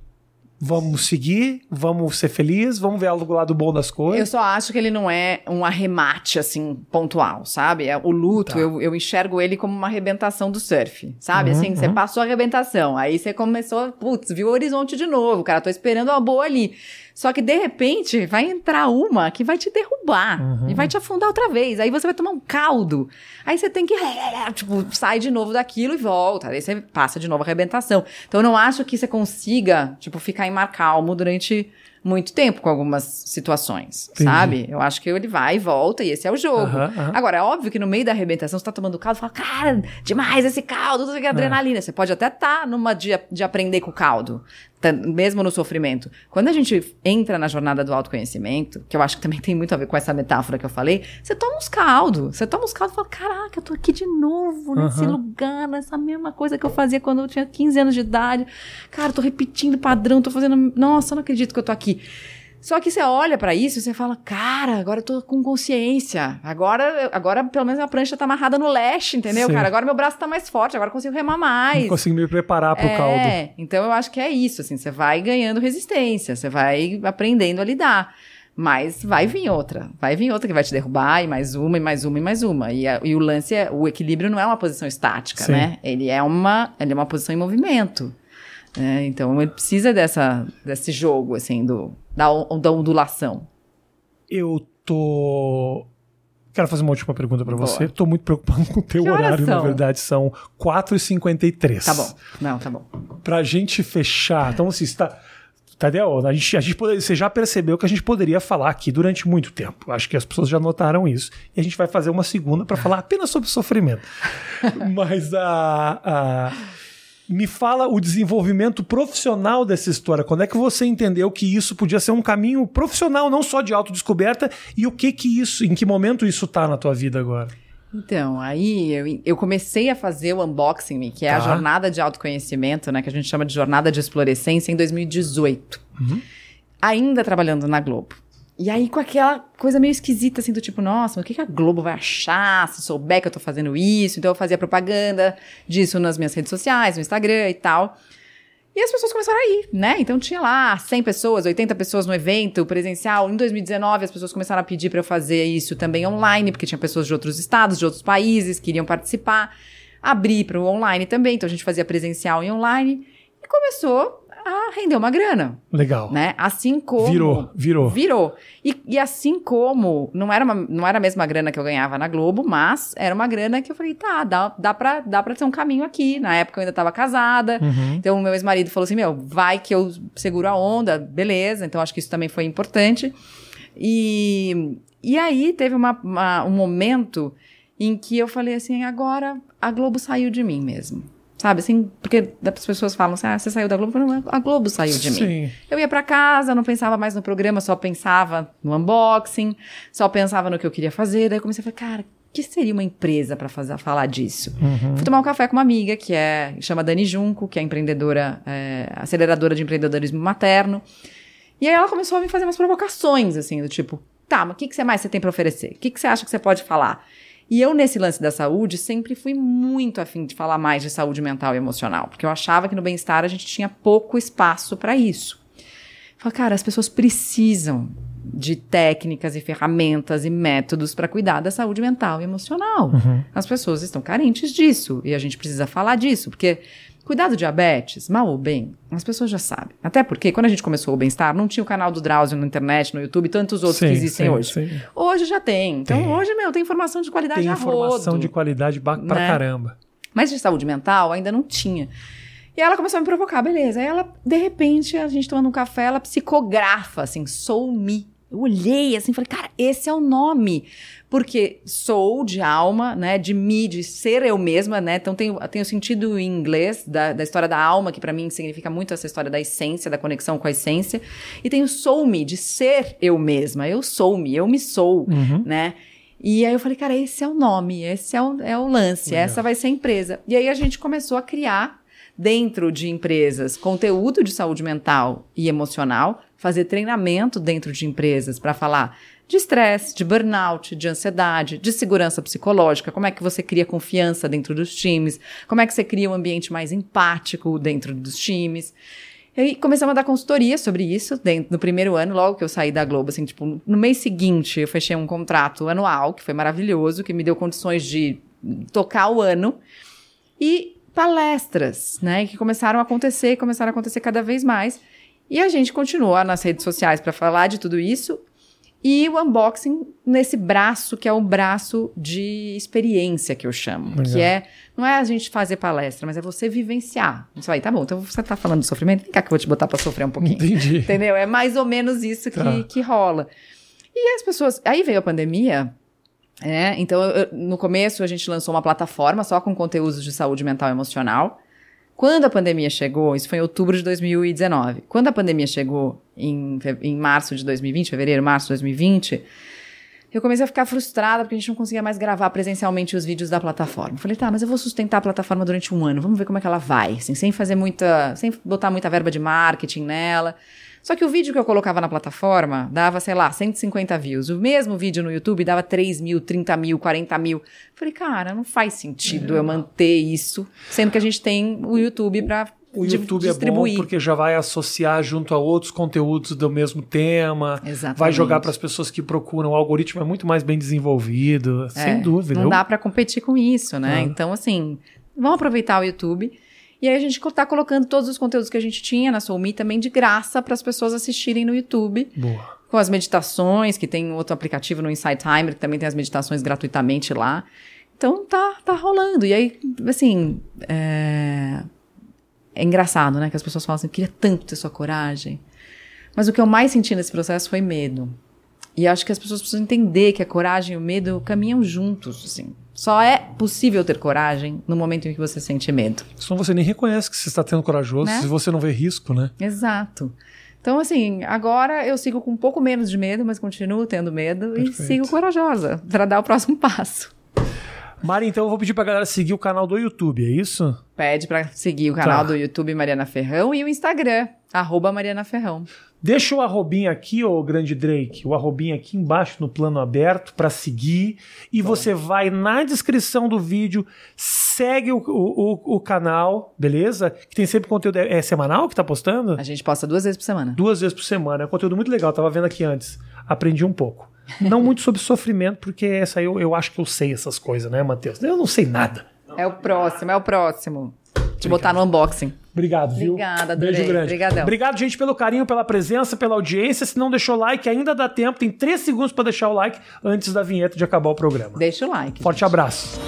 Vamos seguir, vamos ser felizes, vamos ver o lado bom das coisas. Eu só acho que ele não é um arremate, assim, pontual, sabe? É, o luto, tá. eu, eu enxergo ele como uma arrebentação do surf, sabe? Uhum, assim, uhum. você passou a arrebentação, aí você começou, putz, viu o horizonte de novo, cara, tô esperando uma boa ali. Só que de repente vai entrar uma que vai te derrubar uhum. e vai te afundar outra vez. Aí você vai tomar um caldo. Aí você tem que, tipo, sai de novo daquilo e volta. Aí você passa de novo a arrebentação. Então eu não acho que você consiga, tipo, ficar em mar calmo durante muito tempo com algumas situações, Entendi. sabe? Eu acho que ele vai e volta e esse é o jogo. Agora, é óbvio que no meio da arrebentação você tá tomando caldo e fala, cara, demais esse caldo, tudo que é adrenalina. É. Você pode até estar tá numa de, de aprender com o caldo mesmo no sofrimento. Quando a gente entra na jornada do autoconhecimento, que eu acho que também tem muito a ver com essa metáfora que eu falei, você toma uns caldos, você toma uns caldos e fala, caraca, eu tô aqui de novo, nesse uhum. lugar, nessa mesma coisa que eu fazia quando eu tinha 15 anos de idade. Cara, eu tô repetindo padrão, tô fazendo, nossa, eu não acredito que eu tô aqui. Só que você olha para isso e você fala, cara, agora eu tô com consciência. Agora, agora pelo menos a prancha tá amarrada no leste, entendeu, Sim. cara? Agora meu braço tá mais forte, agora eu consigo remar mais. Eu consigo me preparar pro é, caldo. É, então eu acho que é isso, assim, você vai ganhando resistência, você vai aprendendo a lidar. Mas vai vir outra, vai vir outra que vai te derrubar, e mais uma, e mais uma, e mais uma. E, a, e o lance é, o equilíbrio não é uma posição estática, Sim. né? Ele é uma, ele é uma posição em movimento. Né? Então ele precisa dessa, desse jogo, assim, do, da, da ondulação. Eu tô. Quero fazer uma última pergunta para você. Estou muito preocupado com o teu que horário, na verdade. São 4h53. Tá bom. Não, tá bom. Pra gente fechar. Então, assim, está. Tadeu, a gente, a gente poderia, você já percebeu que a gente poderia falar aqui durante muito tempo. Acho que as pessoas já notaram isso. E a gente vai fazer uma segunda para falar apenas sobre sofrimento. Mas a, a me fala o desenvolvimento profissional dessa história. Quando é que você entendeu que isso podia ser um caminho profissional, não só de autodescoberta, e o que que isso, em que momento isso está na tua vida agora? Então, aí eu, eu, comecei a fazer o Unboxing que é tá. a jornada de autoconhecimento, né? Que a gente chama de jornada de explorescência em 2018. Uhum. Ainda trabalhando na Globo. E aí, com aquela coisa meio esquisita, assim, do tipo, nossa, o que, que a Globo vai achar se souber que eu tô fazendo isso? Então, eu fazia propaganda disso nas minhas redes sociais, no Instagram e tal. E as pessoas começaram a ir, né? Então, tinha lá 100 pessoas, 80 pessoas no evento presencial. Em 2019, as pessoas começaram a pedir para eu fazer isso também online, porque tinha pessoas de outros estados, de outros países que iriam participar. Abri para o online também, então a gente fazia presencial e online. E começou a render uma grana. Legal. Né? Assim como. Virou, virou. Virou. E, e assim como. Não era, uma, não era a mesma grana que eu ganhava na Globo, mas era uma grana que eu falei, tá, dá, dá, pra, dá pra ter um caminho aqui. Na época eu ainda tava casada. Uhum. Então o meu ex-marido falou assim: meu, vai que eu seguro a onda, beleza. Então acho que isso também foi importante. E, e aí teve uma, uma, um momento em que eu falei assim: agora a Globo saiu de mim mesmo. Sabe, assim, porque as pessoas falam assim, ah, você saiu da Globo? A Globo saiu de Sim. mim. Eu ia para casa, não pensava mais no programa, só pensava no unboxing, só pensava no que eu queria fazer. Daí eu comecei a falar, cara, que seria uma empresa para fazer falar disso? Uhum. Fui tomar um café com uma amiga que é chama Dani Junco, que é empreendedora, é, aceleradora de empreendedorismo materno. E aí ela começou a me fazer umas provocações, assim, do tipo, tá, mas o que, que você mais você tem para oferecer? O que, que você acha que você pode falar? E eu, nesse lance da saúde, sempre fui muito afim de falar mais de saúde mental e emocional, porque eu achava que no bem-estar a gente tinha pouco espaço para isso. Falei, cara, as pessoas precisam de técnicas e ferramentas e métodos para cuidar da saúde mental e emocional. Uhum. As pessoas estão carentes disso e a gente precisa falar disso, porque Cuidar do diabetes, mal ou bem, as pessoas já sabem. Até porque quando a gente começou o Bem-Estar, não tinha o canal do Drauzio na internet, no YouTube, tantos outros sim, que existem sim, hoje. Sim. Hoje já tem. Então tem. hoje, meu, tem informação de qualidade tem informação rodo, de qualidade pra né? caramba. Mas de saúde mental ainda não tinha. E ela começou a me provocar, beleza. Aí ela, de repente, a gente tomando um café, ela psicografa, assim, sou me. Eu olhei assim, falei, cara, esse é o nome porque sou de alma, né, de me, de ser eu mesma, né, então tem, tem o sentido em inglês da, da história da alma, que para mim significa muito essa história da essência, da conexão com a essência, e tem o sou-me, de ser eu mesma, eu sou-me, eu me sou, uhum. né, e aí eu falei, cara, esse é o nome, esse é o, é o lance, Legal. essa vai ser a empresa. E aí a gente começou a criar dentro de empresas conteúdo de saúde mental e emocional, fazer treinamento dentro de empresas para falar de estresse, de burnout, de ansiedade, de segurança psicológica, como é que você cria confiança dentro dos times, como é que você cria um ambiente mais empático dentro dos times. E começamos a dar consultoria sobre isso dentro, no primeiro ano, logo que eu saí da Globo, assim, tipo, no mês seguinte eu fechei um contrato anual, que foi maravilhoso, que me deu condições de tocar o ano. E palestras, né, que começaram a acontecer, começaram a acontecer cada vez mais. E a gente continuou nas redes sociais para falar de tudo isso e o unboxing nesse braço, que é o braço de experiência que eu chamo. Legal. Que é, não é a gente fazer palestra, mas é você vivenciar. Você vai, tá bom, então você tá falando de sofrimento, vem cá que eu vou te botar pra sofrer um pouquinho. Entendi. Entendeu? É mais ou menos isso tá. que, que rola. E as pessoas. Aí veio a pandemia. É, então, eu, no começo a gente lançou uma plataforma só com conteúdos de saúde mental e emocional. Quando a pandemia chegou, isso foi em outubro de 2019. Quando a pandemia chegou em, em março de 2020, fevereiro, março de 2020, eu comecei a ficar frustrada porque a gente não conseguia mais gravar presencialmente os vídeos da plataforma. falei, tá, mas eu vou sustentar a plataforma durante um ano, vamos ver como é que ela vai, assim, sem fazer muita, sem botar muita verba de marketing nela. Só que o vídeo que eu colocava na plataforma dava, sei lá, 150 views. O mesmo vídeo no YouTube dava 3 mil, 30 mil, 40 mil. Falei, cara, não faz sentido é. eu manter isso, sendo que a gente tem o YouTube para o YouTube distribuir. é bom porque já vai associar junto a outros conteúdos do mesmo tema. Exatamente. Vai jogar para as pessoas que procuram. O algoritmo é muito mais bem desenvolvido, é, sem dúvida. Não dá para competir com isso, né? Então, assim, vamos aproveitar o YouTube. E aí a gente está colocando todos os conteúdos que a gente tinha na Soulme também de graça para as pessoas assistirem no YouTube. Boa. Com as meditações, que tem outro aplicativo no Insight Timer, que também tem as meditações gratuitamente lá. Então tá, tá rolando. E aí, assim, é... é engraçado, né? Que as pessoas falam assim, eu queria tanto ter sua coragem. Mas o que eu mais senti nesse processo foi medo. E acho que as pessoas precisam entender que a coragem e o medo caminham juntos, assim. Só é possível ter coragem no momento em que você sente medo. Senão você nem reconhece que você está tendo corajoso né? se você não vê risco, né? Exato. Então, assim, agora eu sigo com um pouco menos de medo, mas continuo tendo medo Perfeito. e sigo corajosa para dar o próximo passo. Mari, então eu vou pedir pra galera seguir o canal do YouTube, é isso? Pede pra seguir o canal tá. do YouTube Mariana Ferrão e o Instagram, arroba Mariana Ferrão. Deixa o arrobinho aqui, ô grande Drake, o arrobinho aqui embaixo no plano aberto para seguir. E Bom. você vai na descrição do vídeo, segue o, o, o, canal, beleza? Que tem sempre conteúdo. É, é semanal que tá postando? A gente posta duas vezes por semana. Duas vezes por semana. É um conteúdo muito legal, tava vendo aqui antes. Aprendi um pouco. Não muito sobre sofrimento, porque essa eu, eu acho que eu sei essas coisas, né, Matheus? Eu não sei nada. É o próximo, é o próximo. Te botar no unboxing. Obrigado, viu? Obrigada, adorei. Beijo grande. Obrigadão. Obrigado, gente, pelo carinho, pela presença, pela audiência. Se não deixou like, ainda dá tempo. Tem três segundos para deixar o like antes da vinheta de acabar o programa. Deixa o like. Forte gente. abraço.